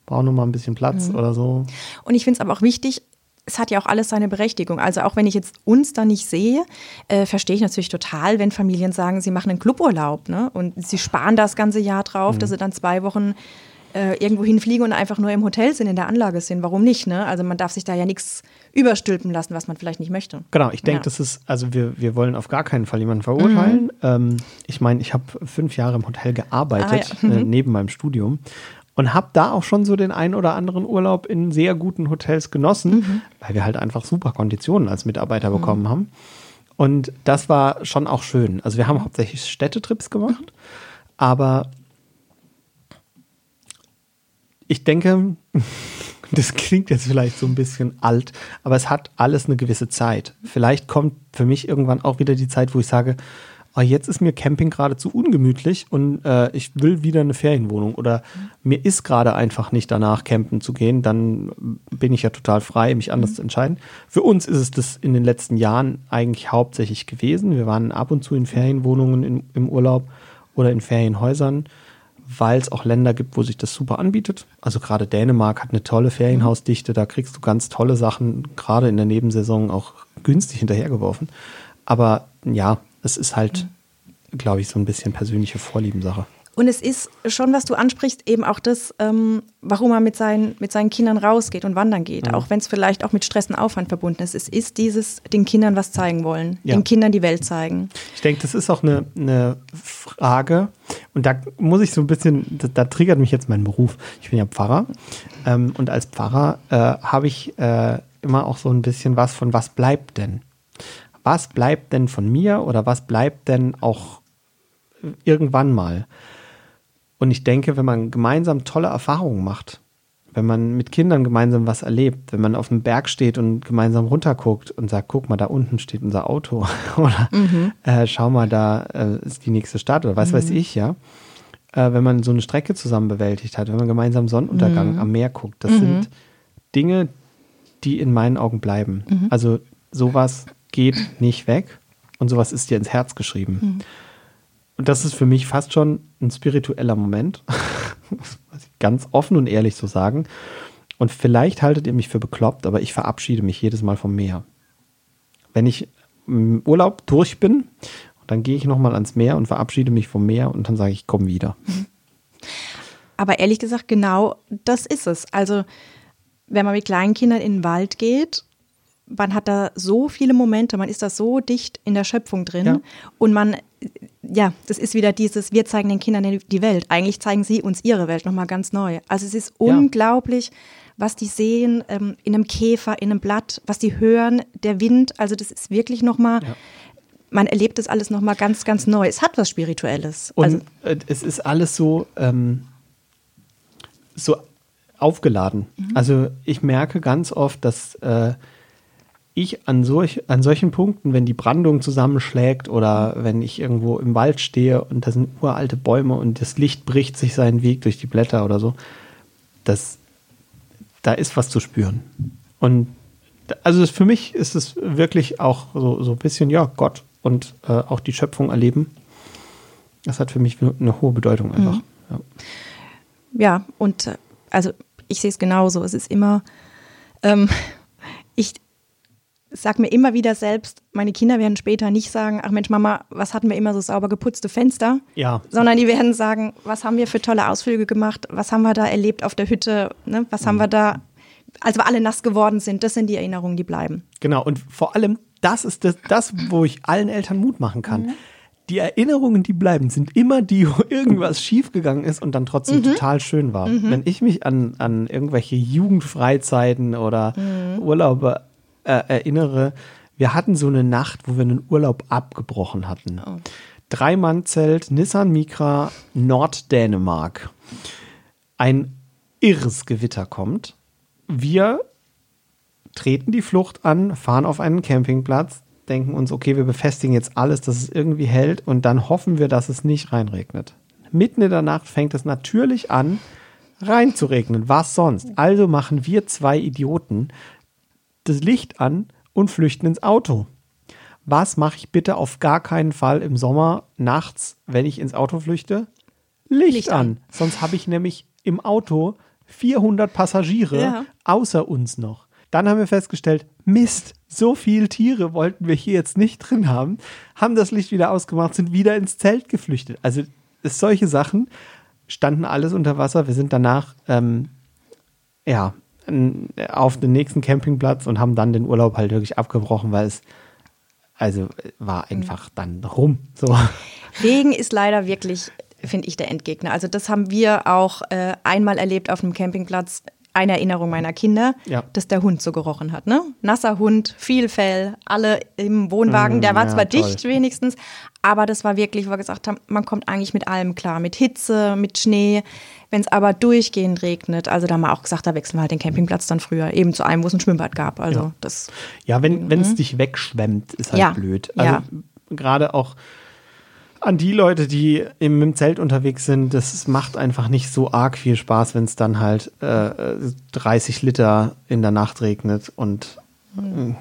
brauch noch mal ein bisschen Platz mhm. oder so. Und ich finde es aber auch wichtig, es hat ja auch alles seine Berechtigung. Also auch wenn ich jetzt uns da nicht sehe, äh, verstehe ich natürlich total, wenn Familien sagen, sie machen einen Cluburlaub ne? und sie sparen das ganze Jahr drauf, mhm. dass sie dann zwei Wochen äh, irgendwo hinfliegen und einfach nur im Hotel sind, in der Anlage sind. Warum nicht? Ne? Also man darf sich da ja nichts überstülpen lassen, was man vielleicht nicht möchte. Genau, ich denke, ja. das ist, also wir, wir wollen auf gar keinen Fall jemanden verurteilen. Mhm. Ähm, ich meine, ich habe fünf Jahre im Hotel gearbeitet, ah, ja. äh, mhm. neben meinem Studium. Und habe da auch schon so den einen oder anderen Urlaub in sehr guten Hotels genossen, mhm. weil wir halt einfach super Konditionen als Mitarbeiter mhm. bekommen haben. Und das war schon auch schön. Also wir haben hauptsächlich Städtetrips gemacht, aber ich denke, das klingt jetzt vielleicht so ein bisschen alt, aber es hat alles eine gewisse Zeit. Vielleicht kommt für mich irgendwann auch wieder die Zeit, wo ich sage, oh, jetzt ist mir Camping gerade zu ungemütlich und äh, ich will wieder eine Ferienwohnung oder mir ist gerade einfach nicht danach, campen zu gehen, dann bin ich ja total frei, mich anders mhm. zu entscheiden. Für uns ist es das in den letzten Jahren eigentlich hauptsächlich gewesen. Wir waren ab und zu in Ferienwohnungen in, im Urlaub oder in Ferienhäusern weil es auch Länder gibt, wo sich das super anbietet. Also gerade Dänemark hat eine tolle Ferienhausdichte, da kriegst du ganz tolle Sachen, gerade in der Nebensaison auch günstig hinterhergeworfen. Aber ja, es ist halt, mhm. glaube ich, so ein bisschen persönliche Vorliebensache. Und es ist schon, was du ansprichst, eben auch das, ähm, warum man mit seinen, mit seinen Kindern rausgeht und wandern geht, mhm. auch wenn es vielleicht auch mit Stress und Aufwand verbunden ist. Es ist dieses, den Kindern was zeigen wollen, ja. den Kindern die Welt zeigen. Ich denke, das ist auch eine, eine Frage, und da muss ich so ein bisschen, da, da triggert mich jetzt mein Beruf. Ich bin ja Pfarrer ähm, und als Pfarrer äh, habe ich äh, immer auch so ein bisschen was von, was bleibt denn? Was bleibt denn von mir oder was bleibt denn auch irgendwann mal? Und ich denke, wenn man gemeinsam tolle Erfahrungen macht, wenn man mit Kindern gemeinsam was erlebt, wenn man auf dem Berg steht und gemeinsam runterguckt und sagt, guck mal, da unten steht unser Auto oder mhm. äh, schau mal, da äh, ist die nächste Stadt oder was mhm. weiß ich, ja. Äh, wenn man so eine Strecke zusammen bewältigt hat, wenn man gemeinsam Sonnenuntergang mhm. am Meer guckt, das sind mhm. Dinge, die in meinen Augen bleiben. Mhm. Also sowas geht nicht weg und sowas ist dir ins Herz geschrieben. Und das ist für mich fast schon ein spiritueller Moment. das muss ich ganz offen und ehrlich so sagen. Und vielleicht haltet ihr mich für bekloppt, aber ich verabschiede mich jedes Mal vom Meer. Wenn ich im Urlaub durch bin, dann gehe ich nochmal ans Meer und verabschiede mich vom Meer und dann sage ich, komm wieder. Aber ehrlich gesagt, genau das ist es. Also, wenn man mit kleinen Kindern in den Wald geht, man hat da so viele Momente, man ist da so dicht in der Schöpfung drin ja. und man ja, das ist wieder dieses, wir zeigen den Kindern die Welt. Eigentlich zeigen sie uns ihre Welt nochmal ganz neu. Also es ist ja. unglaublich, was die sehen ähm, in einem Käfer, in einem Blatt, was die hören, der Wind. Also das ist wirklich nochmal, ja. man erlebt das alles nochmal ganz, ganz neu. Es hat was Spirituelles. Und also, äh, es ist alles so, ähm, so aufgeladen. Mhm. Also ich merke ganz oft, dass äh, ich an, solch, an solchen Punkten, wenn die Brandung zusammenschlägt oder wenn ich irgendwo im Wald stehe und da sind uralte Bäume und das Licht bricht sich seinen Weg durch die Blätter oder so, das, da ist was zu spüren. Und also für mich ist es wirklich auch so, so ein bisschen, ja, Gott und äh, auch die Schöpfung erleben. Das hat für mich eine hohe Bedeutung einfach. Mhm. Ja. ja. und äh, also ich sehe es genauso. Es ist immer, ähm, sag mir immer wieder selbst, meine Kinder werden später nicht sagen, ach Mensch, Mama, was hatten wir immer so sauber geputzte Fenster? Ja. Sondern die werden sagen, was haben wir für tolle Ausflüge gemacht? Was haben wir da erlebt auf der Hütte? Ne? Was mhm. haben wir da, als wir alle nass geworden sind? Das sind die Erinnerungen, die bleiben. Genau. Und vor allem, das ist das, das wo ich allen Eltern Mut machen kann. Mhm. Die Erinnerungen, die bleiben, sind immer die, wo irgendwas schiefgegangen ist und dann trotzdem mhm. total schön war. Mhm. Wenn ich mich an, an irgendwelche Jugendfreizeiten oder mhm. Urlaube äh, erinnere, wir hatten so eine Nacht, wo wir einen Urlaub abgebrochen hatten. Oh. Drei-Mann-Zelt, Nissan Micra, Norddänemark. Ein irres Gewitter kommt. Wir treten die Flucht an, fahren auf einen Campingplatz, denken uns, okay, wir befestigen jetzt alles, dass es irgendwie hält und dann hoffen wir, dass es nicht reinregnet. Mitten in der Nacht fängt es natürlich an, reinzuregnen. Was sonst? Also machen wir zwei Idioten das Licht an und flüchten ins Auto. Was mache ich bitte auf gar keinen Fall im Sommer nachts, wenn ich ins Auto flüchte? Licht, Licht an. an. Sonst habe ich nämlich im Auto 400 Passagiere ja. außer uns noch. Dann haben wir festgestellt, Mist, so viele Tiere wollten wir hier jetzt nicht drin haben, haben das Licht wieder ausgemacht, sind wieder ins Zelt geflüchtet. Also solche Sachen standen alles unter Wasser. Wir sind danach ähm, ja auf den nächsten Campingplatz und haben dann den Urlaub halt wirklich abgebrochen, weil es also war einfach dann rum. So. Regen ist leider wirklich, finde ich, der Endgegner. Also das haben wir auch äh, einmal erlebt auf einem Campingplatz eine Erinnerung meiner Kinder, ja. dass der Hund so gerochen hat. Ne? Nasser Hund, viel Fell, alle im Wohnwagen. Mm, der war ja, zwar toll. dicht wenigstens, aber das war wirklich, wo wir gesagt haben, man kommt eigentlich mit allem klar. Mit Hitze, mit Schnee. Wenn es aber durchgehend regnet, also da haben wir auch gesagt, da wechseln wir halt den Campingplatz dann früher, eben zu einem, wo es ein Schwimmbad gab. Also ja. das. Ja, wenn es mhm. dich wegschwemmt, ist halt blöd. Also gerade auch An die Leute, die im, im Zelt unterwegs sind, das macht einfach nicht so arg viel Spaß, wenn es dann halt äh, 30 Liter in der Nacht regnet und.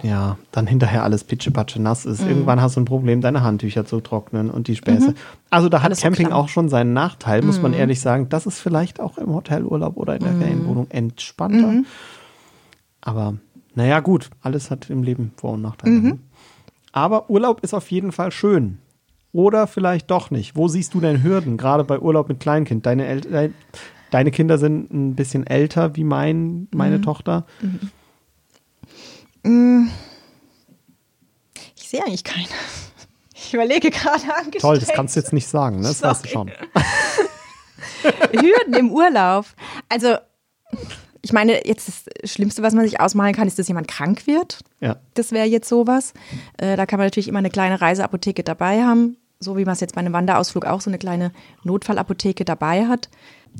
Ja, dann hinterher alles pitschepatsche nass ist. Mhm. Irgendwann hast du ein Problem, deine Handtücher zu trocknen und die Späße. Mhm. Also da hat alles Camping auch schon seinen Nachteil, muss man mhm. ehrlich sagen. Das ist vielleicht auch im Hotelurlaub oder in der mhm. Ferienwohnung entspannter. Mhm. Aber naja, gut, alles hat im Leben Vor- und Nachteile. Ne? Aber Urlaub ist auf jeden Fall schön. Oder vielleicht doch nicht. Wo siehst du denn Hürden, gerade bei Urlaub mit Kleinkind? Deine, El deine Kinder sind ein bisschen älter wie mein, meine mhm. Tochter. Mhm. Ich sehe eigentlich keine. Ich überlege gerade angestrengt. Toll, das kannst du jetzt nicht sagen, ne? das Sorry. weißt du schon. Hürden im Urlaub. Also ich meine, jetzt das Schlimmste, was man sich ausmalen kann, ist, dass jemand krank wird. Ja. Das wäre jetzt sowas. Äh, da kann man natürlich immer eine kleine Reiseapotheke dabei haben, so wie man es jetzt bei einem Wanderausflug auch so eine kleine Notfallapotheke dabei hat.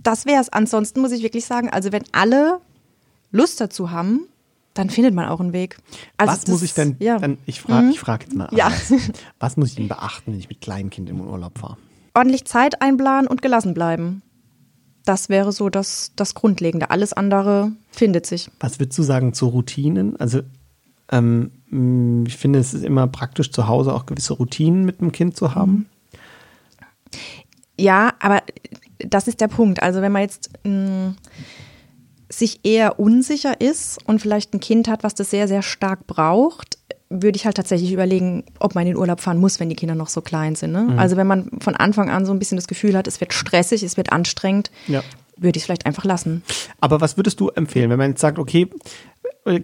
Das wäre es. Ansonsten muss ich wirklich sagen, also wenn alle Lust dazu haben, dann findet man auch einen Weg. Also was das, muss ich denn, ja. dann, ich frage mhm. frag jetzt mal, ja. was muss ich denn beachten, wenn ich mit Kleinkind im Urlaub fahre? Ordentlich Zeit einplanen und gelassen bleiben das wäre so das, das Grundlegende. Alles andere findet sich. Was würdest du sagen zu Routinen? Also ähm, ich finde, es ist immer praktisch, zu Hause auch gewisse Routinen mit dem Kind zu haben. Ja, aber das ist der Punkt. Also wenn man jetzt mh, sich eher unsicher ist und vielleicht ein Kind hat, was das sehr, sehr stark braucht, würde ich halt tatsächlich überlegen, ob man in den Urlaub fahren muss, wenn die Kinder noch so klein sind. Ne? Mhm. Also wenn man von Anfang an so ein bisschen das Gefühl hat, es wird stressig, es wird anstrengend, ja. würde ich es vielleicht einfach lassen. Aber was würdest du empfehlen, wenn man jetzt sagt, okay,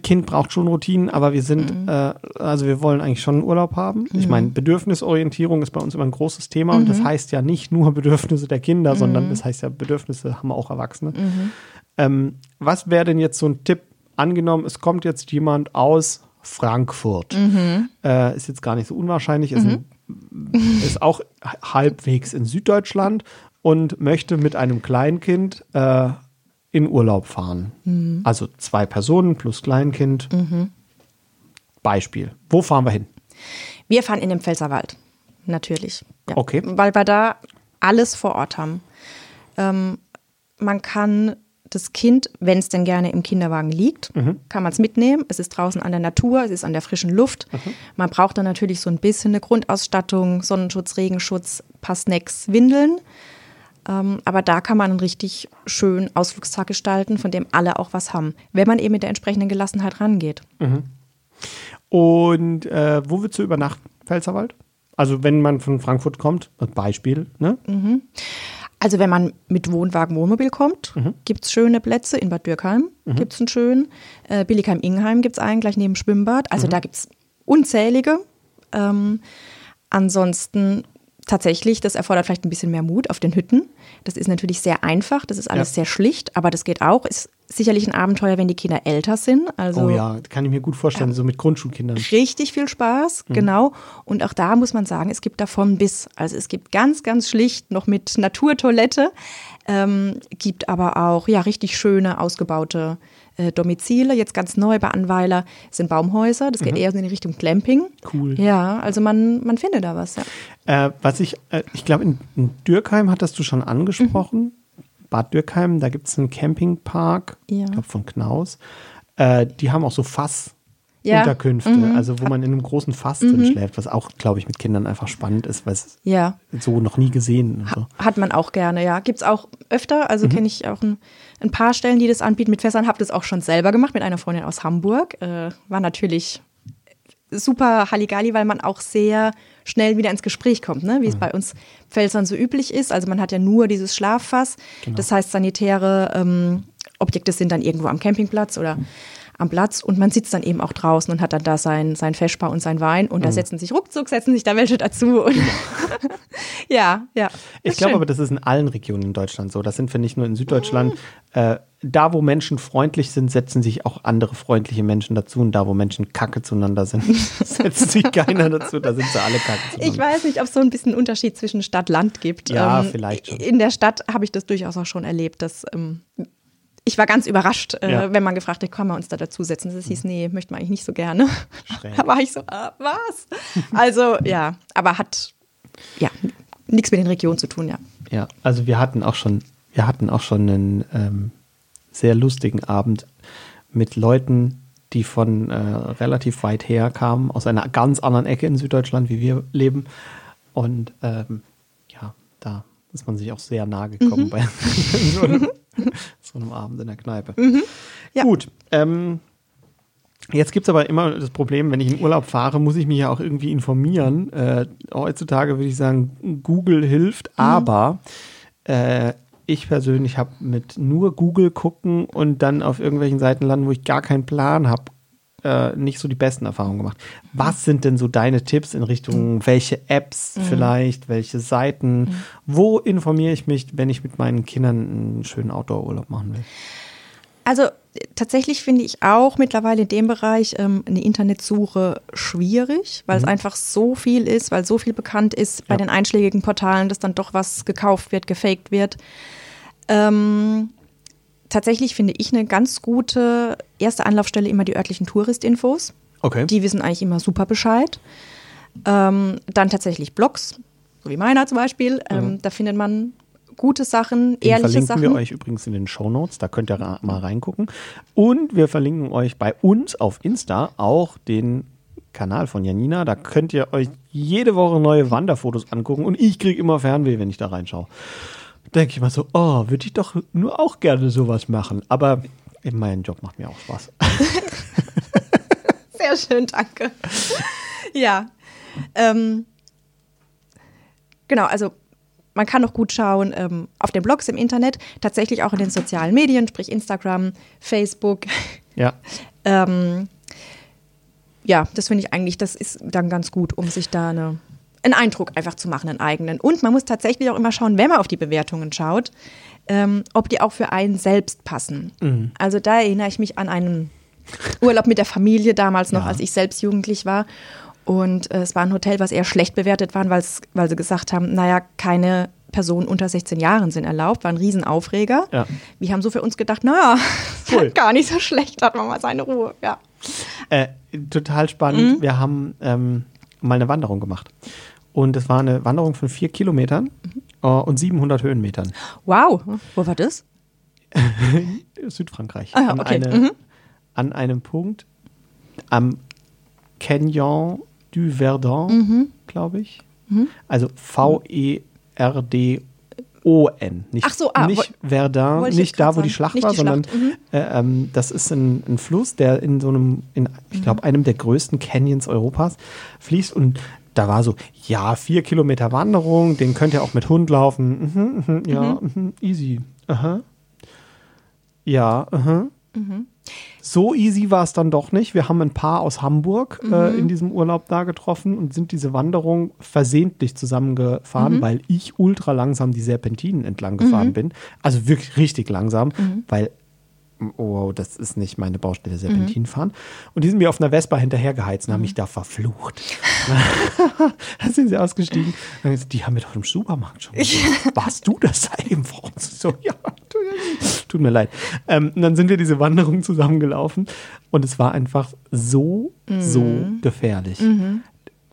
Kind braucht schon Routinen, aber wir sind, mhm. äh, also wir wollen eigentlich schon einen Urlaub haben. Mhm. Ich meine, Bedürfnisorientierung ist bei uns immer ein großes Thema und das mhm. heißt ja nicht nur Bedürfnisse der Kinder, sondern mhm. das heißt ja, Bedürfnisse haben auch Erwachsene. Ähm, was wäre denn jetzt so ein Tipp? Angenommen, es kommt jetzt jemand aus Frankfurt. Mhm. Äh, ist jetzt gar nicht so unwahrscheinlich, ist, mhm. ein, ist, auch halbwegs in Süddeutschland und möchte mit einem Kleinkind äh, in Urlaub fahren. Mhm. Also zwei Personen plus Kleinkind. Mhm. Beispiel. Wo fahren wir hin? Wir fahren in den Pfälzerwald, natürlich. Ja. Okay. Weil wir da alles vor Ort haben. Ähm, man kann das Kind, wenn es denn gerne im Kinderwagen liegt, mhm. kann man es mitnehmen. Es ist draußen an der Natur, es ist an der frischen Luft. Mhm. Man braucht dann natürlich so ein bisschen eine Grundausstattung, Sonnenschutz, Regenschutz, paar Snacks, Windeln. Ähm, aber da kann man einen richtig schönen Ausflugstag gestalten, von dem alle auch was haben, wenn man eben mit der entsprechenden Gelassenheit rangeht. Mhm. Und äh, wo willst du übernachten, Pfälzerwald? Also wenn man von Frankfurt kommt, Beispiel, ne? Mhm. Also wenn man mit Wohnwagen, Wohnmobil kommt, mhm. gibt es schöne Plätze. In Bad Dürkheim mhm. gibt es einen schönen. Äh, Billigheim-Ingenheim gibt es einen, gleich neben dem Schwimmbad. Also mhm. da gibt es unzählige. Ähm, ansonsten tatsächlich, das erfordert vielleicht ein bisschen mehr Mut auf den Hütten. Das ist natürlich sehr einfach, das ist alles ja. sehr schlicht, aber das geht auch. Ist sicherlich ein Abenteuer, wenn die Kinder älter sind. Also, oh ja, kann ich mir gut vorstellen, ja, so mit Grundschulkindern. Richtig viel Spaß, mhm. genau. Und auch da muss man sagen, es gibt davon bis. Also es gibt ganz, ganz schlicht noch mit Naturtoilette, ähm, gibt aber auch ja richtig schöne, ausgebaute äh, Domizile. Jetzt ganz neu bei Anweiler sind Baumhäuser. Das geht mhm. eher in die Richtung Glamping. Cool. Ja, also man, man findet da was. Ja. Äh, was ich, äh, ich glaube, in, in, Dürkheim hattest du schon angesprochen. Mhm. Bad Dürkheim, da gibt es einen Campingpark, ja. ich glaube von Knaus. Äh, die haben auch so Fass ja. Unterkünfte, mhm. also wo man in einem großen Fass mhm. drin schläft, was auch, glaube ich, mit Kindern einfach spannend ist, weil es ja. so noch nie gesehen. So. Hat man auch gerne, ja. Gibt es auch öfter, also mhm. kenne ich auch ein, ein, paar Stellen, die das anbieten mit Fässern, habe das auch schon selber gemacht mit einer Freundin aus Hamburg. Äh, war natürlich super Halligalli, weil man auch sehr schnell wieder ins Gespräch kommt, ne? wie es mhm. bei uns Pfälzern so üblich ist. Also man hat ja nur dieses Schlaffass. Genau. Das heißt, sanitäre ähm, Objekte sind dann irgendwo am Campingplatz oder am Platz und man sitzt dann eben auch draußen und hat dann da sein, sein Feschbar und sein Wein und mhm. da setzen sich ruckzuck, setzen sich da welche dazu. Und ja, ja. Ich glaube aber, das ist in allen Regionen in Deutschland so. Das sind wir nicht nur in Süddeutschland. Mhm. Äh, da, wo Menschen freundlich sind, setzen sich auch andere freundliche Menschen dazu. Und da, wo Menschen kacke zueinander sind, setzt sich keiner dazu. Da sind sie alle kacke zueinander. Ich weiß nicht, ob es so ein bisschen Unterschied zwischen Stadt und Land gibt. Ja, ähm, vielleicht schon. In der Stadt habe ich das durchaus auch schon erlebt, dass ähm, ich war ganz überrascht, äh, ja. wenn man gefragt hat, können wir uns da dazusetzen. Das hieß, nee, möchten wir eigentlich nicht so gerne. Schräg. da war ich so, ah, was? Also ja, aber hat, ja, nichts mit den Regionen zu tun, ja. Ja, also wir hatten auch schon, wir hatten auch schon einen ähm, sehr lustigen Abend mit Leuten, die von äh, relativ weit her kamen, aus einer ganz anderen Ecke in Süddeutschland, wie wir leben. Und ähm, ja, da ist man sich auch sehr nahe gekommen mhm. bei so, einem, so, einem, Abend in der Kneipe. Mhm. Ja. Gut. Ähm, Jetzt gibt es aber immer das Problem, wenn ich in Urlaub fahre, muss ich mich ja auch irgendwie informieren. Äh, heutzutage würde ich sagen, Google hilft, mhm. aber äh, ich persönlich habe mit nur Google gucken und dann auf irgendwelchen Seiten landen, wo ich gar keinen Plan habe, äh, nicht so die besten Erfahrungen gemacht. Was sind denn so deine Tipps in Richtung, welche Apps mhm. vielleicht, welche Seiten? Mhm. Wo informiere ich mich, wenn ich mit meinen Kindern einen schönen Outdoor-Urlaub machen will? Also tatsächlich finde ich auch mittlerweile in dem Bereich ähm, eine Internetsuche schwierig, weil mhm. es einfach so viel ist, weil so viel bekannt ist bei ja. den einschlägigen Portalen, dass dann doch was gekauft wird, gefaked wird. Ähm, tatsächlich finde ich eine ganz gute erste Anlaufstelle immer die örtlichen Touristinfos. Okay. Die wissen eigentlich immer super Bescheid. Ähm, dann tatsächlich Blogs, so wie meiner zum Beispiel. Ähm, mhm. Da findet man gute Sachen, Den ehrliche verlinken Sachen. verlinken wir euch übrigens in den Show Notes, da könnt ihr mal reingucken. Und wir verlinken euch bei uns auf Insta auch den Kanal von Janina. Da könnt ihr euch jede Woche neue Wanderfotos angucken und ich kriege immer Fernweh, wenn ich da reinschaue denke ich mal so, oh, würde ich doch nur auch gerne sowas machen. Aber in meinem Job macht mir auch Spaß. Sehr schön, danke. Ja. Ähm, genau, also man kann auch gut schauen ähm, auf den Blogs im Internet, tatsächlich auch in den sozialen Medien, sprich Instagram, Facebook. Ja. ähm, ja, das finde ich eigentlich, das ist dann ganz gut, um sich da eine einen Eindruck einfach zu machen, einen eigenen. Und man muss tatsächlich auch immer schauen, wenn man auf die Bewertungen schaut, ähm, ob die auch für einen selbst passen. Mhm. Also da erinnere ich mich an einen Urlaub mit der Familie damals noch, ja. als ich selbst jugendlich war. Und äh, es war ein Hotel, was eher schlecht bewertet war, weil sie gesagt haben, naja, keine Personen unter 16 Jahren sind erlaubt, war ein Riesenaufreger. Ja. Wir haben so für uns gedacht, naja, cool. gar nicht so schlecht, hat man mal seine Ruhe. Ja. Äh, total spannend. Mhm. Wir haben ähm, mal eine Wanderung gemacht. Und es war eine Wanderung von vier Kilometern mhm. uh, und 700 Höhenmetern. Wow, wo war das? Südfrankreich. Ah, okay. an, eine, mhm. an einem Punkt am Canyon du Verdun, mhm. glaube ich. Mhm. Also V-E-R-D-O. O-N. Nicht, Ach so, ah, nicht Verdun, nicht da, wo sagen. die Schlacht nicht war, die sondern mhm. äh, ähm, das ist ein, ein, Fluss, der in so einem, in, ich glaube, mhm. einem der größten Canyons Europas fließt und da war so, ja, vier Kilometer Wanderung, den könnt ihr auch mit Hund laufen. Mhm, mhm, ja, mhm. mhm easy. Aha. Ja, aha. Mhm. So easy war es dann doch nicht. Wir haben ein paar aus Hamburg äh, mhm. in diesem Urlaub da getroffen und sind diese Wanderung versehentlich zusammengefahren, weil ich ultra langsam die Serpentinen entlang gefahren bin. Also wirklich richtig langsam, weil oh, das ist nicht meine Baustelle, Serpentin mhm. fahren. Und die sind mir auf einer Vespa hinterhergeheizt und haben mich da verflucht. da sind sie ausgestiegen. die haben wir doch im Supermarkt schon. Warst du das eben? So, ja, tut mir leid. Ähm, und dann sind wir diese Wanderung zusammengelaufen und es war einfach so, mhm. so gefährlich. Mhm.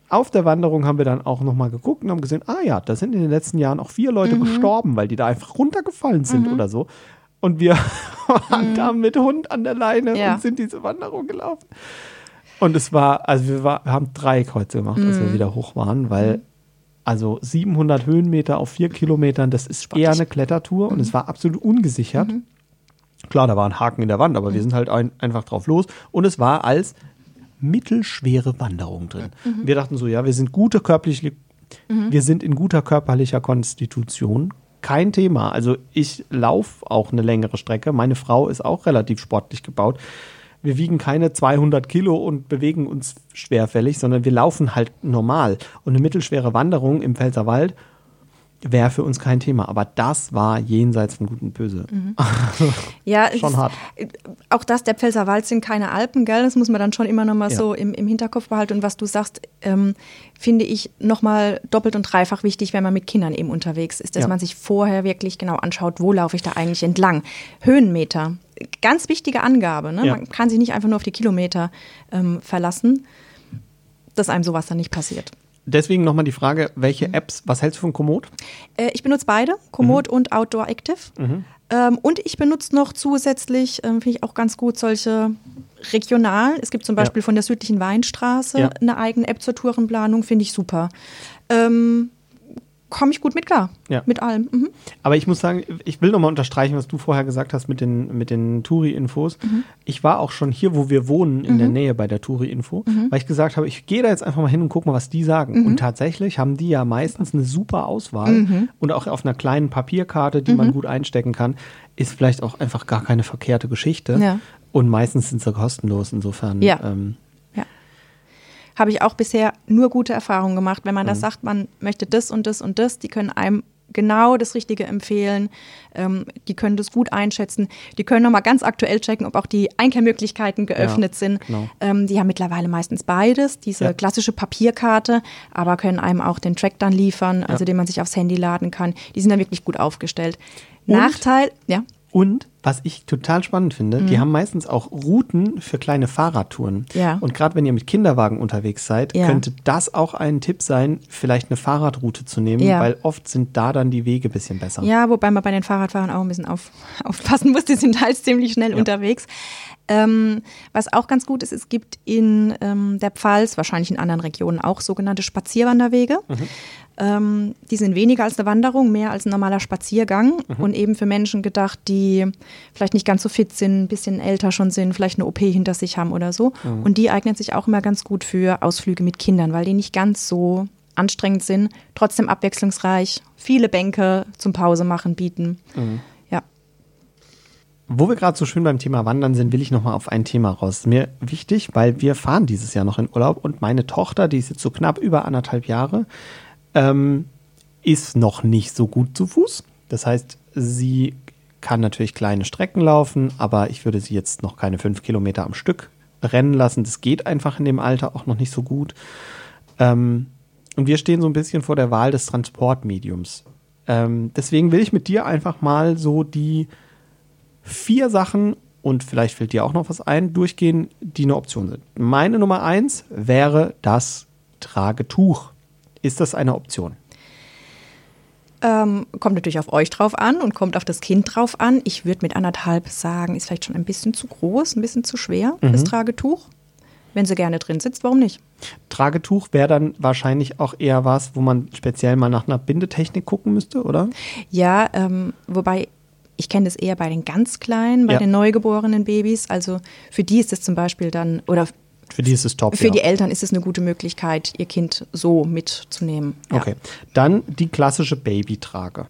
Auf der Wanderung haben wir dann auch nochmal geguckt und haben gesehen, ah ja, da sind in den letzten Jahren auch vier Leute mhm. gestorben, weil die da einfach runtergefallen sind mhm. oder so. Und wir waren mhm. da mit Hund an der Leine ja. und sind diese Wanderung gelaufen. Und es war, also wir, war, wir haben drei Kreuze gemacht, mhm. als wir mhm. wieder hoch waren, weil mhm. also 700 Höhenmeter auf vier Kilometern, das ist Spannend. eher eine Klettertour und es mhm. war absolut ungesichert. Klar, da war ein Haken in der Wand, aber wir sind halt ein, einfach drauf los. Und es war als mittelschwere Wanderung drin. Wir dachten so, ja, wir sind gute körperliche, wir sind in guter körperlicher Konstitution, kein Thema. Also ich laufe auch eine längere Strecke. Meine Frau ist auch relativ sportlich gebaut. Wir wiegen keine 200 Kilo und bewegen uns schwerfällig, sondern wir laufen halt normal. Und eine mittelschwere Wanderung im Pfälzerwald wäre für uns kein Thema. Aber das war jenseits von Gut und Böse. Mhm. ja, schon hart. Auch das, der Pfälzerwald sind keine Alpen, gell? Das muss man dann schon immer noch mal ja. so im, im Hinterkopf behalten. Und was du sagst, ähm, finde ich noch mal doppelt und dreifach wichtig, wenn man mit Kindern eben unterwegs ist, dass ja. man sich vorher wirklich genau anschaut, wo laufe ich da eigentlich entlang. Höhenmeter, ganz wichtige Angabe. Ne? Ja. Man kann sich nicht einfach nur auf die Kilometer ähm, verlassen, dass einem sowas dann nicht passiert deswegen nochmal die Frage, welche Apps, was hältst du von Komoot? Äh, ich benutze beide, Komoot Mhm. und Outdoor Active. Ähm, und ich benutze noch zusätzlich, ähm, finde ich auch ganz gut, solche regional. Es gibt zum Ja. Beispiel von der südlichen Weinstraße Ja. eine eigene App zur Tourenplanung, finde ich super. Ähm, Komme ich gut mit klar, Ja. mit allem. Mhm. Aber ich muss sagen, ich will nochmal unterstreichen, was du vorher gesagt hast mit den, mit den Touri-Infos. Ich war auch schon hier, wo wir wohnen, in der Nähe bei der Touri-Info, weil ich gesagt habe, ich gehe da jetzt einfach mal hin und gucke mal, was die sagen. Und tatsächlich haben die ja meistens eine super Auswahl und auch auf einer kleinen Papierkarte, die man gut einstecken kann, ist vielleicht auch einfach gar keine verkehrte Geschichte. Ja. Und meistens sind sie kostenlos, insofern. Ja. Ähm, Ja. Habe ich auch bisher nur gute Erfahrungen gemacht. Wenn man Mhm. das sagt, man möchte das und das und das, die können einem genau das Richtige empfehlen. Ähm, die können das gut einschätzen. Die können nochmal ganz aktuell checken, ob auch die Einkehrmöglichkeiten geöffnet sind. genau. Ähm, die haben mittlerweile meistens beides, diese Ja. klassische Papierkarte, aber können einem auch den Track dann liefern, also den man sich aufs Handy laden kann. Die sind dann wirklich gut aufgestellt. Und? Nachteil, ja. Und was ich total spannend finde, die haben meistens auch Routen für kleine Fahrradtouren. Mhm. Ja. Und gerade wenn ihr mit Kinderwagen unterwegs seid, Ja. könnte das auch ein Tipp sein, vielleicht eine Fahrradroute zu nehmen, Ja. weil oft sind da dann die Wege ein bisschen besser. Ja, wobei man bei den Fahrradfahrern auch ein bisschen auf, aufpassen muss. Die sind halt ziemlich schnell unterwegs. Ähm, was auch ganz gut ist, es gibt in ähm, der Pfalz, wahrscheinlich in anderen Regionen auch, sogenannte Spazierwanderwege. Ähm, die sind weniger als eine Wanderung, mehr als ein normaler Spaziergang und eben für Menschen gedacht, die vielleicht nicht ganz so fit sind, ein bisschen älter schon sind, vielleicht eine OP hinter sich haben oder so. Und die eignen sich auch immer ganz gut für Ausflüge mit Kindern, weil die nicht ganz so anstrengend sind, trotzdem abwechslungsreich, viele Bänke zum Pause machen bieten. Ja. Wo wir gerade so schön beim Thema Wandern sind, will ich noch mal auf ein Thema raus. Mir wichtig, weil wir fahren dieses Jahr noch in Urlaub und meine Tochter, die ist jetzt so knapp über anderthalb Jahre, ähm, ist noch nicht so gut zu Fuß. Das heißt, sie kann natürlich kleine Strecken laufen, aber ich würde sie jetzt noch keine fünf Kilometer am Stück rennen lassen. Das geht einfach in dem Alter auch noch nicht so gut. Ähm, und wir stehen so ein bisschen vor der Wahl des Transportmediums. Ähm, deswegen will ich mit dir einfach mal so die vier Sachen und vielleicht fällt dir auch noch was ein, durchgehen, die eine Option sind. Meine Nummer eins wäre das Tragetuch. Ist das eine Option? Ähm, kommt natürlich auf euch drauf an und kommt auf das Kind drauf an. Ich würde mit anderthalb sagen, ist vielleicht schon ein bisschen zu groß, ein bisschen zu schwer, das Tragetuch. Wenn sie gerne drin sitzt, warum nicht? Tragetuch wäre dann wahrscheinlich auch eher was, wo man speziell mal nach einer Bindetechnik gucken müsste, oder? Ja, ähm, wobei ich kenne das eher bei den ganz Kleinen, bei Ja. den neugeborenen Babys. Also für die ist es zum Beispiel dann, oder Für die ist es top. für ja. die Eltern ist es eine gute Möglichkeit, ihr Kind so mitzunehmen. Ja. Okay. Dann die klassische Babytrage.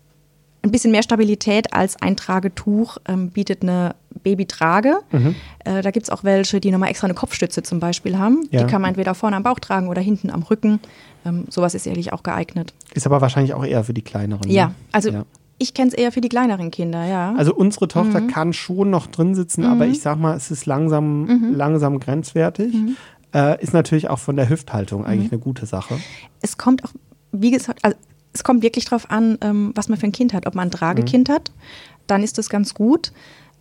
Ein bisschen mehr Stabilität als ein Tragetuch ähm, bietet eine Babytrage. Mhm. Äh, da gibt es auch welche, die nochmal extra eine Kopfstütze zum Beispiel haben. Ja. Die kann man entweder vorne am Bauch tragen oder hinten am Rücken. Ähm, sowas ist ehrlich auch geeignet. Ist aber wahrscheinlich auch eher für die kleineren. ne? Ja, also Ja. Ich kenne es eher für die kleineren Kinder, ja. Also unsere Tochter Mhm. kann schon noch drin sitzen, aber ich sag mal, es ist langsam, Mhm. langsam grenzwertig. Äh, ist natürlich auch von der Hüfthaltung eigentlich eine gute Sache. es kommt auch, wie gesagt, also es kommt wirklich drauf an, ähm, was man für ein Kind hat. Ob man ein Tragekind Mhm. hat, dann ist das ganz gut.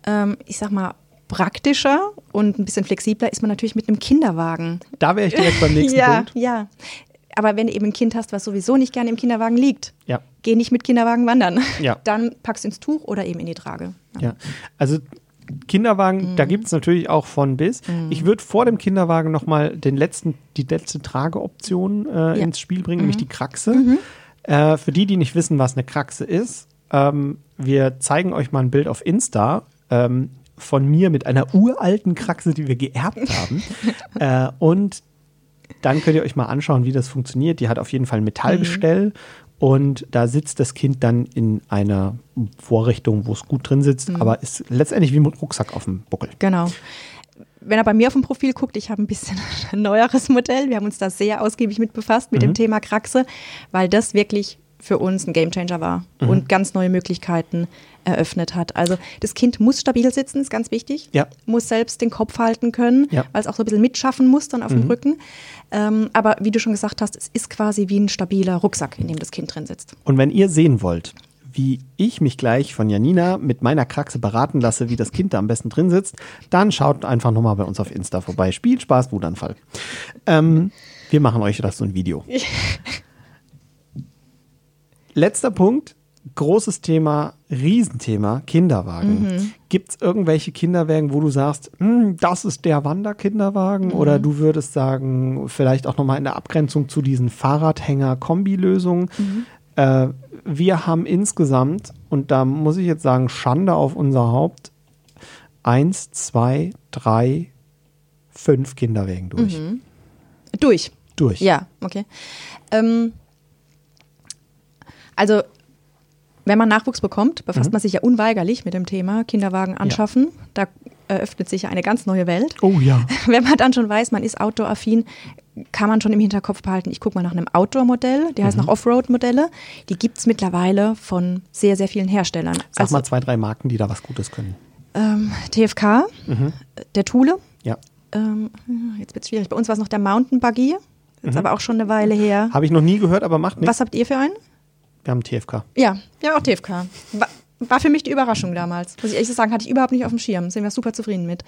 Ähm, ich sag mal, praktischer und ein bisschen flexibler ist man natürlich mit einem Kinderwagen. Da wäre ich direkt beim nächsten ja, Punkt. ja. Aber wenn du eben ein Kind hast, was sowieso nicht gerne im Kinderwagen liegt, Ja. Geh nicht mit Kinderwagen wandern. Ja. Dann packst du ins Tuch oder eben in die Trage. Ja, also Kinderwagen, Mhm. da gibt es natürlich auch von bis. Ich würde vor dem Kinderwagen nochmal den letzten, die letzte Trageoption äh, Ja. Mhm. ins Spiel bringen, nämlich die Kraxe. Äh, für die, die nicht wissen, was eine Kraxe ist, ähm, wir zeigen euch mal ein Bild auf Insta ähm, von mir mit einer uralten Kraxe, die wir geerbt haben. äh, und dann könnt ihr euch mal anschauen, wie das funktioniert. Die hat auf jeden Fall ein Metallgestell und da sitzt das Kind dann in einer Vorrichtung, wo es gut drin sitzt, aber ist letztendlich wie mit Rucksack auf dem Buckel. Genau. Wenn er bei mir auf dem Profil guckt, ich habe ein bisschen ein neueres Modell. Wir haben uns da sehr ausgiebig mit befasst, mit dem Thema Kraxe, weil das wirklich für uns ein Gamechanger war und ganz neue Möglichkeiten eröffnet hat. Also das Kind muss stabil sitzen, ist ganz wichtig. Ja. Muss selbst den Kopf halten können, Ja. weil es auch so ein bisschen mitschaffen muss dann auf dem Rücken. Ähm, aber wie du schon gesagt hast, es ist quasi wie ein stabiler Rucksack, in dem das Kind drin sitzt. Und wenn ihr sehen wollt, wie ich mich gleich von Janina mit meiner Kraxe beraten lasse, wie das Kind da am besten drin sitzt, dann schaut einfach nochmal bei uns auf Insta vorbei. Spiel, Spaß, Wutanfall. Ähm, Wir machen euch das so ein Video. Letzter Punkt, großes Thema, Riesenthema, Kinderwagen. Mhm. Gibt es irgendwelche Kinderwagen, wo du sagst, hm, das ist der Wanderkinderwagen? Mhm. Oder du würdest sagen, vielleicht auch nochmal in der Abgrenzung zu diesen Fahrradhänger-Kombilösungen. Mhm. Äh, wir haben insgesamt, und da muss ich jetzt sagen, Schande auf unser Haupt, eins, zwei, drei, fünf Kinderwägen durch. Mhm. Durch? Durch. Ja, okay. Ähm, also wenn man Nachwuchs bekommt, befasst mhm. man sich ja unweigerlich mit dem Thema Kinderwagen anschaffen. Ja. Da eröffnet sich ja eine ganz neue Welt. Oh ja. Wenn man dann schon weiß, man ist outdoor-affin, kann man schon im Hinterkopf behalten, ich gucke mal nach einem Outdoor-Modell, der heißt mhm. nach Offroad-Modelle. Die gibt es mittlerweile von sehr, sehr vielen Herstellern. Sag also, mal zwei, drei Marken, die da was Gutes können. Ähm, TFK, mhm. der Thule. Ja. Ähm, jetzt wird es schwierig. Bei uns war es noch der Mountain Buggy. Ist mhm. aber auch schon eine Weile her. Habe ich noch nie gehört, aber macht nichts. Was habt ihr für einen? Wir haben TFK. Ja, wir haben auch TFK. War, war für mich die Überraschung damals. Muss ich ehrlich sagen, hatte ich überhaupt nicht auf dem Schirm. Sind wir super zufrieden mit.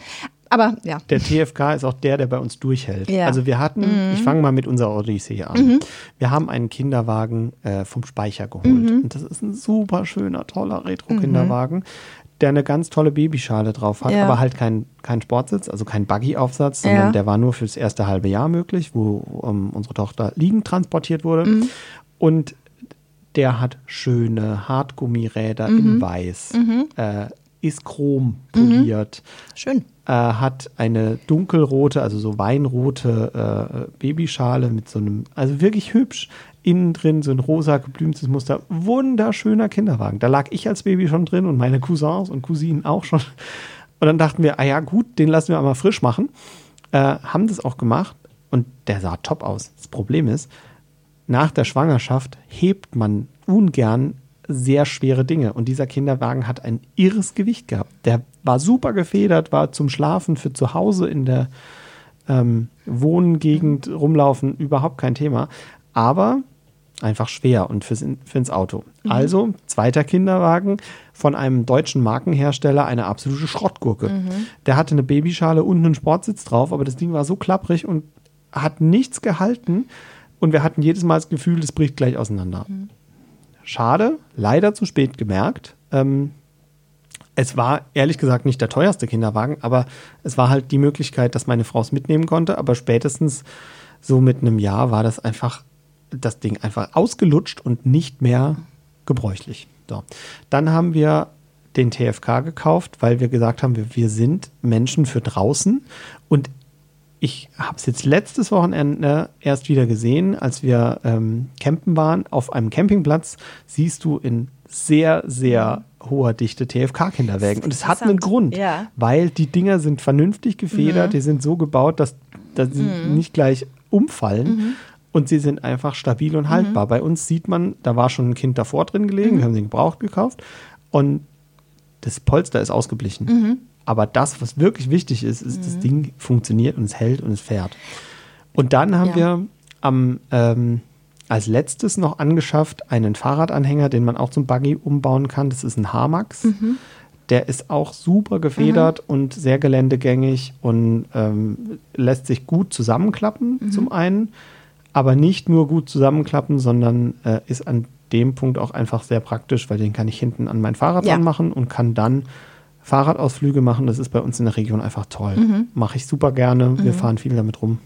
Aber ja. Der TFK ist auch der, der bei uns durchhält. Ja. Also wir hatten, mhm. ich fange mal mit unserer Odyssee an. Mhm. Wir haben einen Kinderwagen äh, vom Speicher geholt. Mhm. Und das ist ein super schöner, toller Retro-Kinderwagen. Mhm. Der eine ganz tolle Babyschale drauf hat, ja. aber halt kein, kein Sportsitz, also kein Buggy-Aufsatz, sondern ja. der war nur fürs erste halbe Jahr möglich, wo um, unsere Tochter liegend transportiert wurde. Mhm. Und der hat schöne Hartgummiräder mhm. in Weiß, mhm. äh, ist chrom poliert. Mhm. Schön. Äh, hat eine dunkelrote, also so weinrote äh, Babyschale mit so einem, also wirklich hübsch. Innen drin so ein rosa geblümtes Muster. Wunderschöner Kinderwagen. Da lag ich als Baby schon drin und meine Cousins und Cousinen auch schon. Und dann dachten wir, ah ja, gut, den lassen wir einmal frisch machen. Äh, haben das auch gemacht und der sah top aus. Das Problem ist, nach der Schwangerschaft hebt man ungern sehr schwere Dinge. Und dieser Kinderwagen hat ein irres Gewicht gehabt. Der war super gefedert, war zum Schlafen für zu Hause in der ähm, Wohngegend rumlaufen überhaupt kein Thema. Aber einfach schwer und fürs, für ins Auto. Mhm. Also, zweiter Kinderwagen von einem deutschen Markenhersteller, eine absolute Schrottgurke. Mhm. Der hatte eine Babyschale und einen Sportsitz drauf, aber das Ding war so klapprig und hat nichts gehalten. Und wir hatten jedes Mal das Gefühl, es bricht gleich auseinander. Mhm. Schade, leider zu spät gemerkt. Ähm, es war ehrlich gesagt nicht der teuerste Kinderwagen, aber es war halt die Möglichkeit, dass meine Frau es mitnehmen konnte. Aber spätestens so mit einem Jahr war das einfach, das Ding einfach ausgelutscht und nicht mehr gebräuchlich. So. Dann haben wir den TFK gekauft, weil wir gesagt haben, wir, wir sind Menschen für draußen. Und ich habe es jetzt letztes Wochenende erst wieder gesehen, als wir ähm, campen waren. Auf einem Campingplatz siehst du in sehr, sehr hoher Dichte TFK-Kinderwägen. Und es hat einen Grund, ja. weil die Dinger sind vernünftig gefedert, mhm. die sind so gebaut, dass, dass sie mhm. nicht gleich umfallen. Mhm. Und sie sind einfach stabil und haltbar. Mhm. Bei uns sieht man, da war schon ein Kind davor drin gelegen, wir mhm. haben den gebraucht gekauft. Und das Polster ist ausgeblichen. Aber das, was wirklich wichtig ist, ist, mhm. das Ding funktioniert und es hält und es fährt. Und dann haben ja. wir am, ähm, als letztes noch angeschafft einen Fahrradanhänger, den man auch zum Buggy umbauen kann. Das ist ein Hamax. Mhm. Der ist auch super gefedert mhm. und sehr geländegängig und ähm, lässt sich gut zusammenklappen, mhm. zum einen. Aber nicht nur gut zusammenklappen, sondern äh, ist an dem Punkt auch einfach sehr praktisch, weil den kann ich hinten an mein Fahrrad ja. anmachen und kann dann Fahrradausflüge machen. Das ist bei uns in der Region einfach toll. Mhm. Mache ich super gerne. Wir mhm. fahren viel damit rum.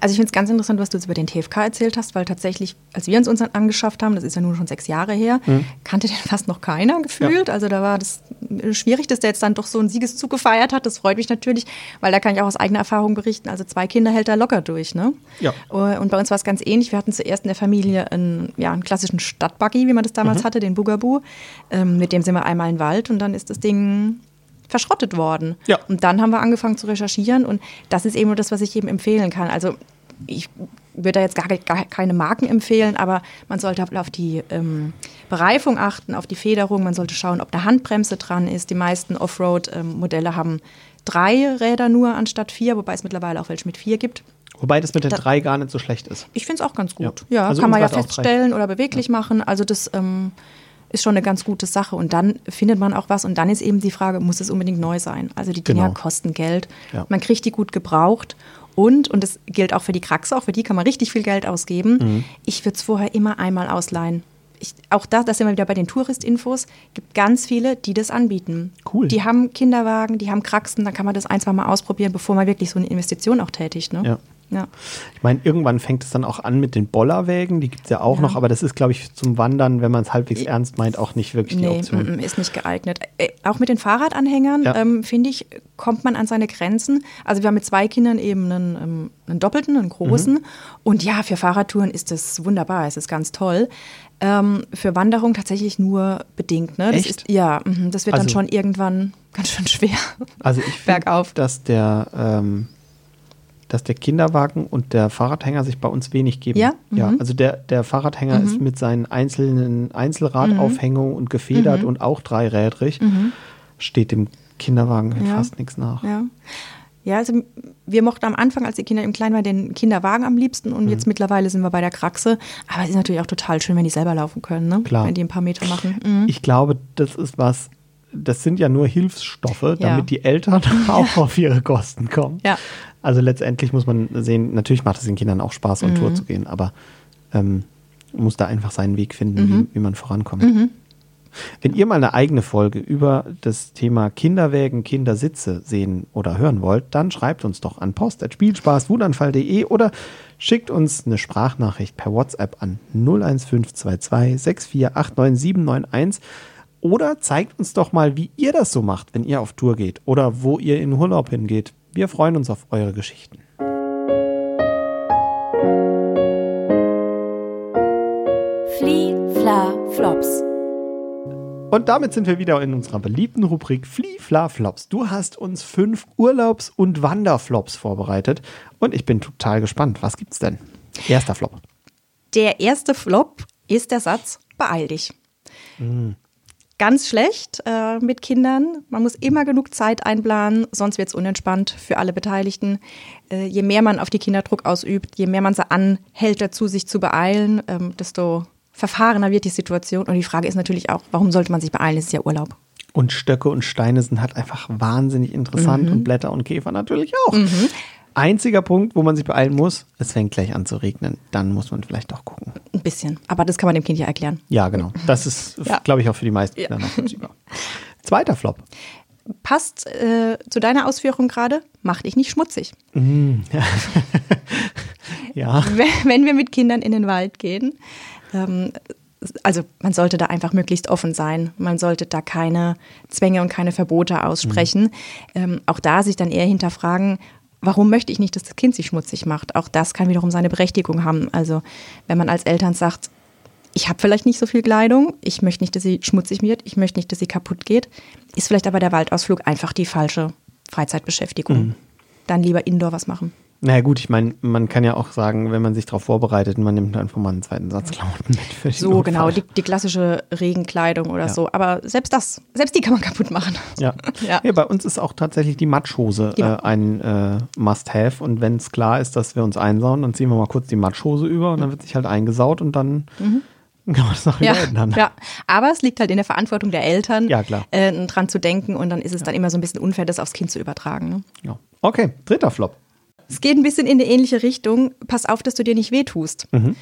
Also ich finde es ganz interessant, was du jetzt über den TFK erzählt hast, weil tatsächlich, als wir uns unseren angeschafft haben, das ist ja nun schon sechs Jahre her, mhm. kannte den fast noch keiner gefühlt. Ja. Also da war das schwierig, dass der jetzt dann doch so einen Siegeszug gefeiert hat. Das freut mich natürlich, weil da kann ich auch aus eigener Erfahrung berichten. Also zwei Kinder hält er locker durch. Ne? Ja. Und bei uns war es ganz ähnlich. Wir hatten zuerst in der Familie einen, ja, einen klassischen Stadtbuggy, wie man das damals mhm. hatte, den Bugaboo. Ähm, mit dem sind wir einmal in den Wald und dann ist das Ding verschrottet worden. Ja. Und dann haben wir angefangen zu recherchieren und das ist eben nur das, was ich jedem empfehlen kann. Also ich würde da jetzt gar, gar, keine Marken empfehlen, aber man sollte auf die ähm, Bereifung achten, auf die Federung, man sollte schauen, ob eine Handbremse dran ist. Die meisten Offroad-Modelle haben drei Räder nur anstatt vier, wobei es mittlerweile auch welche mit vier gibt. Wobei das mit den da, drei gar nicht so schlecht ist. Ich finde es auch ganz gut. Ja, ja also kann man ja feststellen oder beweglich ja. machen. Also das ähm, ist schon eine ganz gute Sache. Und dann findet man auch was. Und dann ist eben die Frage, muss es unbedingt neu sein? Also die Dinger genau. kosten Geld. Ja. Man kriegt die gut gebraucht. Und, und das gilt auch für die Kraxe, auch für die kann man richtig viel Geld ausgeben. Mhm. Ich würde es vorher immer einmal ausleihen. Ich, auch da, das sind wir wieder bei den Touristinfos, gibt ganz viele, die das anbieten. Cool. Die haben Kinderwagen, die haben Kraxen, dann kann man das ein, zwei Mal ausprobieren, bevor man wirklich so eine Investition auch tätigt. Ne? Ja. Ja. Ich meine, irgendwann fängt es dann auch an mit den Bollerwägen, die gibt es ja auch ja. noch, aber das ist, glaube ich, zum Wandern, wenn man es halbwegs ernst meint, auch nicht wirklich nee, die Option. M -m, ist nicht geeignet. Äh, auch mit den Fahrradanhängern, ja. ähm, finde ich, kommt man an seine Grenzen. Also wir haben mit zwei Kindern eben einen, ähm, einen doppelten, einen großen. Mhm. Und ja, für Fahrradtouren ist das wunderbar, es ist ganz toll. Ähm, für Wanderung tatsächlich nur bedingt. Ne? Das Echt? Ist, ja, mh, das wird also, dann schon irgendwann ganz schön schwer. Also ich finde, dass der ähm, dass der Kinderwagen und der Fahrradhänger sich bei uns wenig geben. Ja, ja also der, der Fahrradhänger mhm. ist mit seinen einzelnen Einzelradaufhängungen und gefedert mhm. und auch dreirädrig. Mhm. Steht dem Kinderwagen ja. fast nichts nach. Ja. Ja, also wir mochten am Anfang, als die Kinder im Kleinen waren, den Kinderwagen am liebsten und mhm. jetzt mittlerweile sind wir bei der Kraxe. Aber es ist natürlich auch total schön, wenn die selber laufen können, ne? Klar. wenn die ein paar Meter machen. Mhm. Ich glaube, das ist was, das sind ja nur Hilfsstoffe, damit ja. die Eltern auch auf ihre Kosten kommen. Ja. Also letztendlich muss man sehen, natürlich macht es den Kindern auch Spaß, on mhm. Tour zu gehen, aber ähm, muss da einfach seinen Weg finden, mhm. wie, wie, man vorankommt. Mhm. Wenn ihr mal eine eigene Folge über das Thema Kinderwägen, Kindersitze sehen oder hören wollt, dann schreibt uns doch an post.spielspaßwutanfall.de oder schickt uns eine Sprachnachricht per WhatsApp an 01522 6489791 oder zeigt uns doch mal, wie ihr das so macht, wenn ihr auf Tour geht oder wo ihr in Urlaub hingeht. Wir freuen uns auf eure Geschichten. Flie, Fla, Flops. Und damit sind wir wieder in unserer beliebten Rubrik Flie, Fla, Flops. Du hast uns fünf Urlaubs- und Wanderflops vorbereitet und ich bin total gespannt. Was gibt's denn? Erster Flop. Der erste Flop ist der Satz: Beeil dich. Mm ganz schlecht äh, mit Kindern. Man muss immer genug Zeit einplanen, sonst wird es unentspannt für alle Beteiligten. Äh, je mehr man auf die Kinder Druck ausübt, je mehr man sie anhält dazu, sich zu beeilen, ähm, desto verfahrener wird die Situation. Und die Frage ist natürlich auch, warum sollte man sich beeilen? Es ist ja Urlaub. Und Stöcke und Steine sind halt einfach wahnsinnig interessant mhm. und Blätter und Käfer natürlich auch. Mhm. Einziger Punkt, wo man sich beeilen muss, es fängt gleich an zu regnen. Dann muss man vielleicht doch gucken. Ein bisschen. Aber das kann man dem Kind ja erklären. Ja, genau. Das ist, ja. glaube ich, auch für die meisten Kinder ja. nachvollziehbar. Zweiter Flop. Passt äh, zu deiner Ausführung gerade, mach dich nicht schmutzig. Mm. ja. Wenn wir mit Kindern in den Wald gehen, ähm, also man sollte da einfach möglichst offen sein. Man sollte da keine Zwänge und keine Verbote aussprechen. Mhm. Ähm, auch da sich dann eher hinterfragen, warum möchte ich nicht, dass das Kind sich schmutzig macht? Auch das kann wiederum seine Berechtigung haben. Also wenn man als Eltern sagt, ich habe vielleicht nicht so viel Kleidung, ich möchte nicht, dass sie schmutzig wird, ich möchte nicht, dass sie kaputt geht, ist vielleicht aber der Waldausflug einfach die falsche Freizeitbeschäftigung. Mhm. Dann lieber indoor was machen. Naja gut, ich meine, man kann ja auch sagen, wenn man sich darauf vorbereitet, man nimmt einfach mal einen zweiten Satz Klamotten mit. Für so, Notfall. genau, die, die, klassische Regenkleidung oder ja. so. Aber selbst das, selbst die kann man kaputt machen. Ja, ja. ja bei uns ist auch tatsächlich die Matschhose äh, ein äh, Must-Have. Und wenn es klar ist, dass wir uns einsauen, dann ziehen wir mal kurz die Matschhose über und dann wird sich halt eingesaut und dann... Mhm. Kann man das noch ja, ändern. Ja, aber es liegt halt in der Verantwortung der Eltern, ja, klar. Äh, dran zu denken und dann ist es dann immer so ein bisschen unfair, das aufs Kind zu übertragen. Ne? Ja. Okay, dritter Flop. Es geht ein bisschen in eine ähnliche Richtung. Pass auf, dass du dir nicht wehtust. Mhm.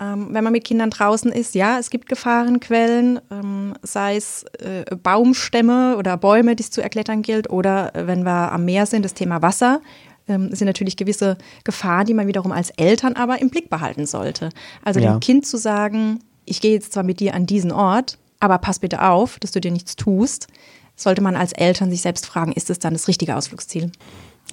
Ähm, wenn man mit Kindern draußen ist, ja, es gibt Gefahrenquellen, ähm, sei es äh, Baumstämme oder Bäume, die es zu erklettern gilt, oder äh, wenn wir am Meer sind, das Thema Wasser. Ähm, sind natürlich gewisse Gefahren, die man wiederum als Eltern aber im Blick behalten sollte. Also ja. dem Kind zu sagen, ich gehe jetzt zwar mit dir an diesen Ort, aber pass bitte auf, dass du dir nichts tust, sollte man als Eltern sich selbst fragen, ist es dann das richtige Ausflugsziel?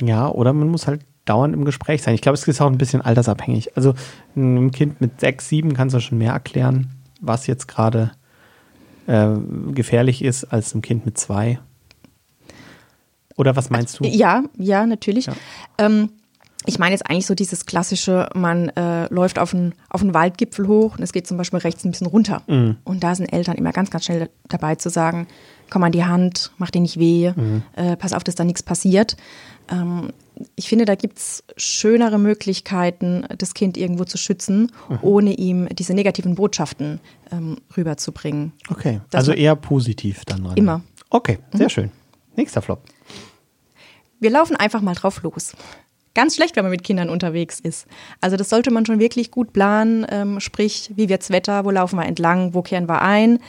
Ja, oder man muss halt dauernd im Gespräch sein. Ich glaube, es ist auch ein bisschen altersabhängig. Also einem Kind mit sechs, sieben kannst du schon mehr erklären, was jetzt gerade äh, gefährlich ist, als einem Kind mit zwei. Oder was meinst du? Ja, ja, natürlich. Ja. Ähm, ich meine jetzt eigentlich so dieses klassische, man äh, läuft auf einen, auf einen Waldgipfel hoch und es geht zum Beispiel rechts ein bisschen runter. Mhm. Und da sind Eltern immer ganz, ganz schnell dabei zu sagen, komm an die Hand, mach dir nicht weh, mhm. äh, pass auf, dass da nichts passiert. Ähm, ich finde, da gibt es schönere Möglichkeiten, das Kind irgendwo zu schützen, mhm. ohne ihm diese negativen Botschaften ähm, rüberzubringen. Okay, das also eher positiv dann. Dran. Immer. Okay, sehr mhm. schön. Nächster Flop. Wir laufen einfach mal drauf los. ganz schlecht, wenn man mit Kindern unterwegs ist. Also das sollte man schon wirklich gut planen, ähm, sprich, wie wird's Wetter, wo laufen wir entlang, wo kehren wir ein,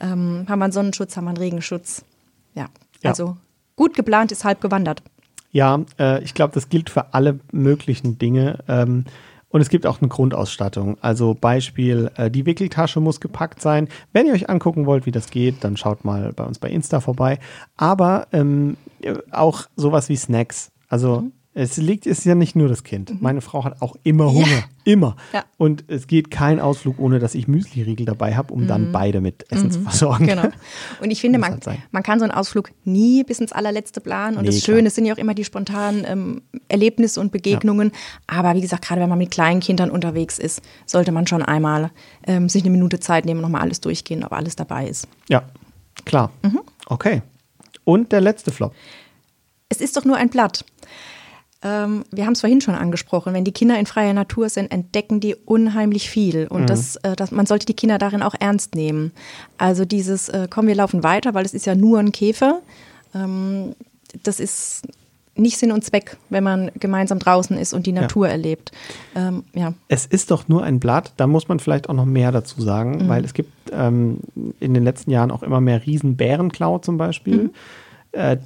ähm, haben wir einen Sonnenschutz, haben wir einen Regenschutz. Ja, Ja. also gut geplant ist halb gewandert. Ja, äh, ich glaube, das gilt für alle möglichen Dinge. Ähm, und es gibt auch eine Grundausstattung. Also Beispiel, äh, die Wickeltasche muss gepackt sein. Wenn ihr euch angucken wollt, wie das geht, dann schaut mal bei uns bei Insta vorbei. Aber ähm, auch sowas wie Snacks. Also es liegt, ist ja nicht nur das Kind. Meine Frau hat auch immer Hunger. Ja. Immer. Ja. Und es geht kein Ausflug, ohne dass ich Müsli-Riegel dabei habe, um dann beide mit Essen zu versorgen. Genau. Und ich finde, man, halt man kann so einen Ausflug nie bis ins allerletzte planen. Und Nee, das klar. Schöne sind ja auch immer die spontanen ähm, Erlebnisse und Begegnungen. Aber wie gesagt, gerade wenn man mit kleinen Kindern unterwegs ist, sollte man schon einmal ähm, sich eine Minute Zeit nehmen und nochmal alles durchgehen, ob alles dabei ist. Ja, klar. Okay. Und der letzte Flop. Es ist doch nur ein Blatt. Ähm, wir haben es vorhin schon angesprochen, wenn die Kinder in freier Natur sind, entdecken die unheimlich viel. Und das, äh, das, man sollte die Kinder darin auch ernst nehmen. Also dieses, äh, komm, wir laufen weiter, weil es ist ja nur ein Käfer. Ähm, das ist nicht Sinn und Zweck, wenn man gemeinsam draußen ist und die Natur erlebt. Ähm, ja. Es ist doch nur ein Blatt, da muss man vielleicht auch noch mehr dazu sagen, Mhm. weil es gibt ähm, in den letzten Jahren auch immer mehr Riesenbärenklau zum Beispiel. Mhm. Äh,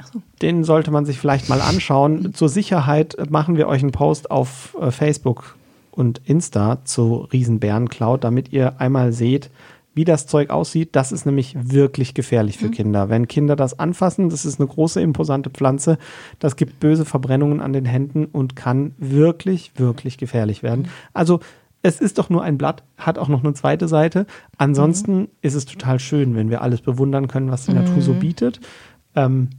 Den sollte man sich vielleicht mal anschauen. Zur Sicherheit machen wir euch einen Post auf äh, Facebook und Insta zu Riesenbärenklau, damit ihr einmal seht, wie das Zeug aussieht. Das ist nämlich wirklich gefährlich für Kinder. Wenn Kinder das anfassen, das ist eine große, imposante Pflanze, das gibt böse Verbrennungen an den Händen und kann wirklich, wirklich gefährlich werden. Also es ist doch nur ein Blatt, hat auch noch eine zweite Seite. Ansonsten ist es total schön, wenn wir alles bewundern können, was die Natur so bietet. Ähm,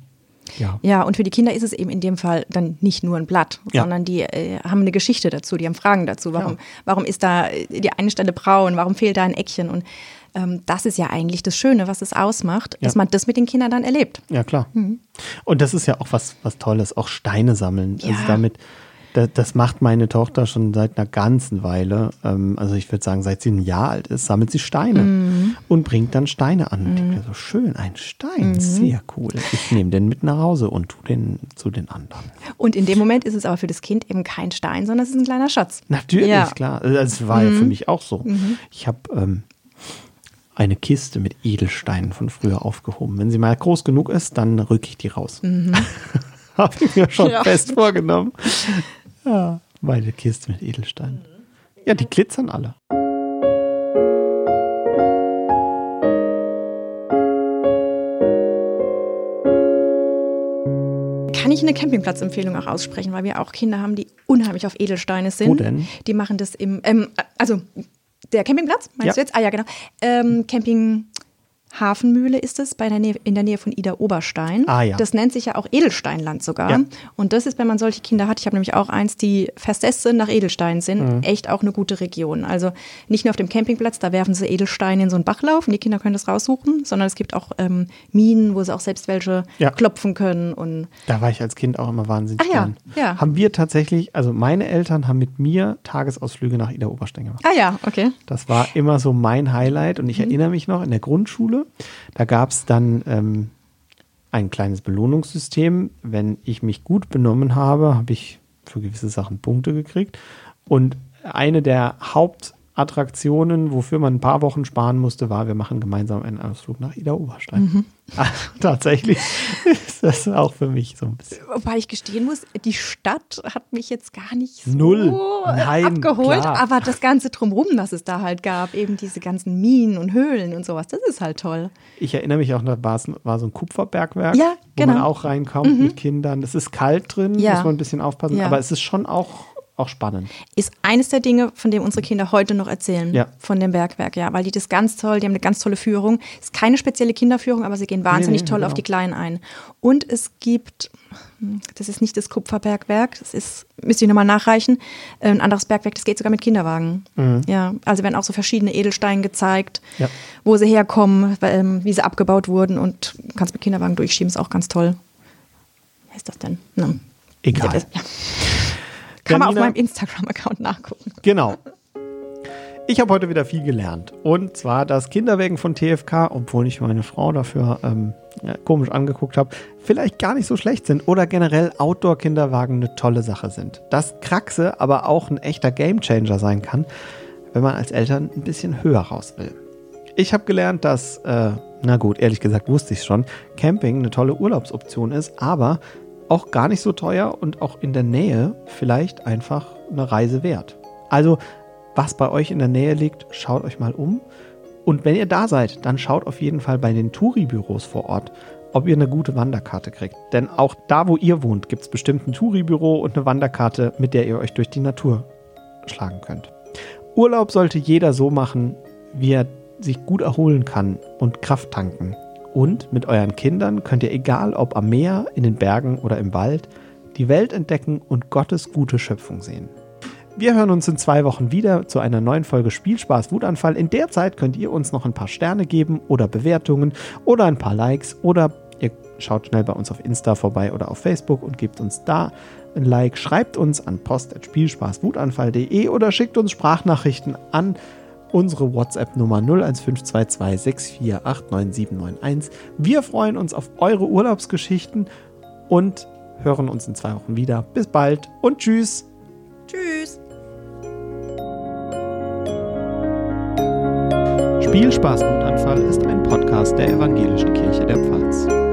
ja. Ja, und für die Kinder ist es eben in dem Fall dann nicht nur ein Blatt, Ja. sondern die äh, haben eine Geschichte dazu, die haben Fragen dazu. Warum, warum ist da äh, die eine Stelle braun? Warum fehlt da ein Eckchen? Und ähm, das ist ja eigentlich das Schöne, was es ausmacht, dass man das mit den Kindern dann erlebt. Ja, klar. Und das ist ja auch was, was Tolles, auch Steine sammeln. Also Ja. damit, da, das macht meine Tochter schon seit einer ganzen Weile. Ähm, also ich würde sagen, seit sie ein Jahr alt ist, sammelt sie Steine und bringt dann Steine an. Und ich denke so, schön, ein Stein, sehr cool. Ich nehme den mit nach Hause und tu den zu den anderen. Und in dem Moment ist es aber für das Kind eben kein Stein, sondern es ist ein kleiner Schatz. Natürlich, Ja. klar. Das war ja für mich auch so. Ich habe ähm, eine Kiste mit Edelsteinen von früher aufgehoben. Wenn sie mal groß genug ist, dann rücke ich die raus. habe ich mir schon Ja. fest vorgenommen. Ja, meine Kiste mit Edelsteinen. Ja, die glitzern alle. Kann ich eine Campingplatzempfehlung auch aussprechen, weil wir auch Kinder haben, die unheimlich auf Edelsteine sind. Wo denn? Die machen das im, ähm, also der Campingplatz, meinst Ja. du jetzt? Ah ja, genau. Ähm, Camping Hafenmühle ist es bei der Nähe, in der Nähe von Ida Oberstein. Ah, ja. Das nennt sich ja auch Edelsteinland sogar. Ja. Und das ist, wenn man solche Kinder hat, ich habe nämlich auch eins, die Festesse nach Edelsteinen sind, Mhm. echt auch eine gute Region. Also nicht nur auf dem Campingplatz, da werfen sie Edelsteine in so einen Bachlauf und die Kinder können das raussuchen, sondern es gibt auch ähm, Minen, wo sie auch selbst welche Ja. klopfen können und Da war ich als Kind auch immer wahnsinnig Ach ja, gern. ja. Haben wir tatsächlich, also meine Eltern haben mit mir Tagesausflüge nach Ida Oberstein gemacht. Ah ja, okay. Das war immer so mein Highlight und ich Mhm. erinnere mich noch in der Grundschule, da gab es dann ähm, ein kleines Belohnungssystem. Wenn ich mich gut benommen habe, habe ich für gewisse Sachen Punkte gekriegt. Und eine der Hauptattraktionen, wofür man ein paar Wochen sparen musste, war, wir machen gemeinsam einen Ausflug nach Ida Oberstein. Mhm. Also, tatsächlich ist das auch für mich so ein bisschen. Wobei ich gestehen muss, die Stadt hat mich jetzt gar nicht so Null. Nein, abgeholt, klar. aber das Ganze drumherum, was es da halt gab, eben diese ganzen Minen und Höhlen und sowas, das ist halt toll. Ich erinnere mich auch, da war es war so ein Kupferbergwerk, Ja, wo man genau. auch reinkommt mit Kindern. Es ist kalt drin, Ja. muss man ein bisschen aufpassen, Ja. aber es ist schon auch, auch spannend. Ist eines der Dinge, von dem unsere Kinder heute noch erzählen, Ja. von dem Bergwerk, ja, weil die das ganz toll, die haben eine ganz tolle Führung. Ist keine spezielle Kinderführung, aber sie gehen wahnsinnig nee, toll genau. auf die Kleinen ein. Und es gibt, hm, das ist nicht das Kupferbergwerk, das ist, müsste ich nochmal nachreichen, äh, ein anderes Bergwerk, das geht sogar mit Kinderwagen. Ja, also werden auch so verschiedene Edelsteine gezeigt, Mhm. Ja. wo sie herkommen, ähm, wie sie abgebaut wurden und kannst mit Kinderwagen durchschieben, ist auch ganz toll. Wer ist das denn? Na, Egal. Ja, Kann man auf Janina? meinem Instagram-Account nachgucken. Genau. Ich habe heute wieder viel gelernt. Und zwar das Kinderwägen von TFK, obwohl ich meine Frau dafür ähm, äh, komisch angeguckt habe, vielleicht gar nicht so schlecht sind oder generell Outdoor-Kinderwagen eine tolle Sache sind. Dass Kraxe aber auch ein echter Gamechanger sein kann, wenn man als Eltern ein bisschen höher raus will. Ich habe gelernt, dass, äh, na gut, ehrlich gesagt wusste ich schon, Camping eine tolle Urlaubsoption ist, aber auch gar nicht so teuer und auch in der Nähe vielleicht einfach eine Reise wert. Also, was bei euch in der Nähe liegt, schaut euch mal um. Und wenn ihr da seid, dann schaut auf jeden Fall bei den Touri-Büros vor Ort, ob ihr eine gute Wanderkarte kriegt. Denn auch da, wo ihr wohnt, gibt es bestimmt ein Touri-Büro und eine Wanderkarte, mit der ihr euch durch die Natur schlagen könnt. Urlaub sollte jeder so machen, wie er sich gut erholen kann und Kraft tanken. Und mit euren Kindern könnt ihr, egal ob am Meer, in den Bergen oder im Wald, die Welt entdecken und Gottes gute Schöpfung sehen. Wir hören uns in zwei Wochen wieder zu einer neuen Folge Spielspaß Wutanfall. In der Zeit könnt ihr uns noch ein paar Sterne geben oder Bewertungen oder ein paar Likes oder ihr schaut schnell bei uns auf Insta vorbei oder auf Facebook und gebt uns da ein Like. Schreibt uns an post.spielspaßwutanfall.de oder schickt uns Sprachnachrichten an unsere WhatsApp-Nummer 01522 6489791. Wir freuen uns auf eure Urlaubsgeschichten und hören uns in zwei Wochen wieder. Bis bald und tschüss. Tschüss. Spielspaß und Anfall ist ein Podcast der Evangelischen Kirche der Pfalz.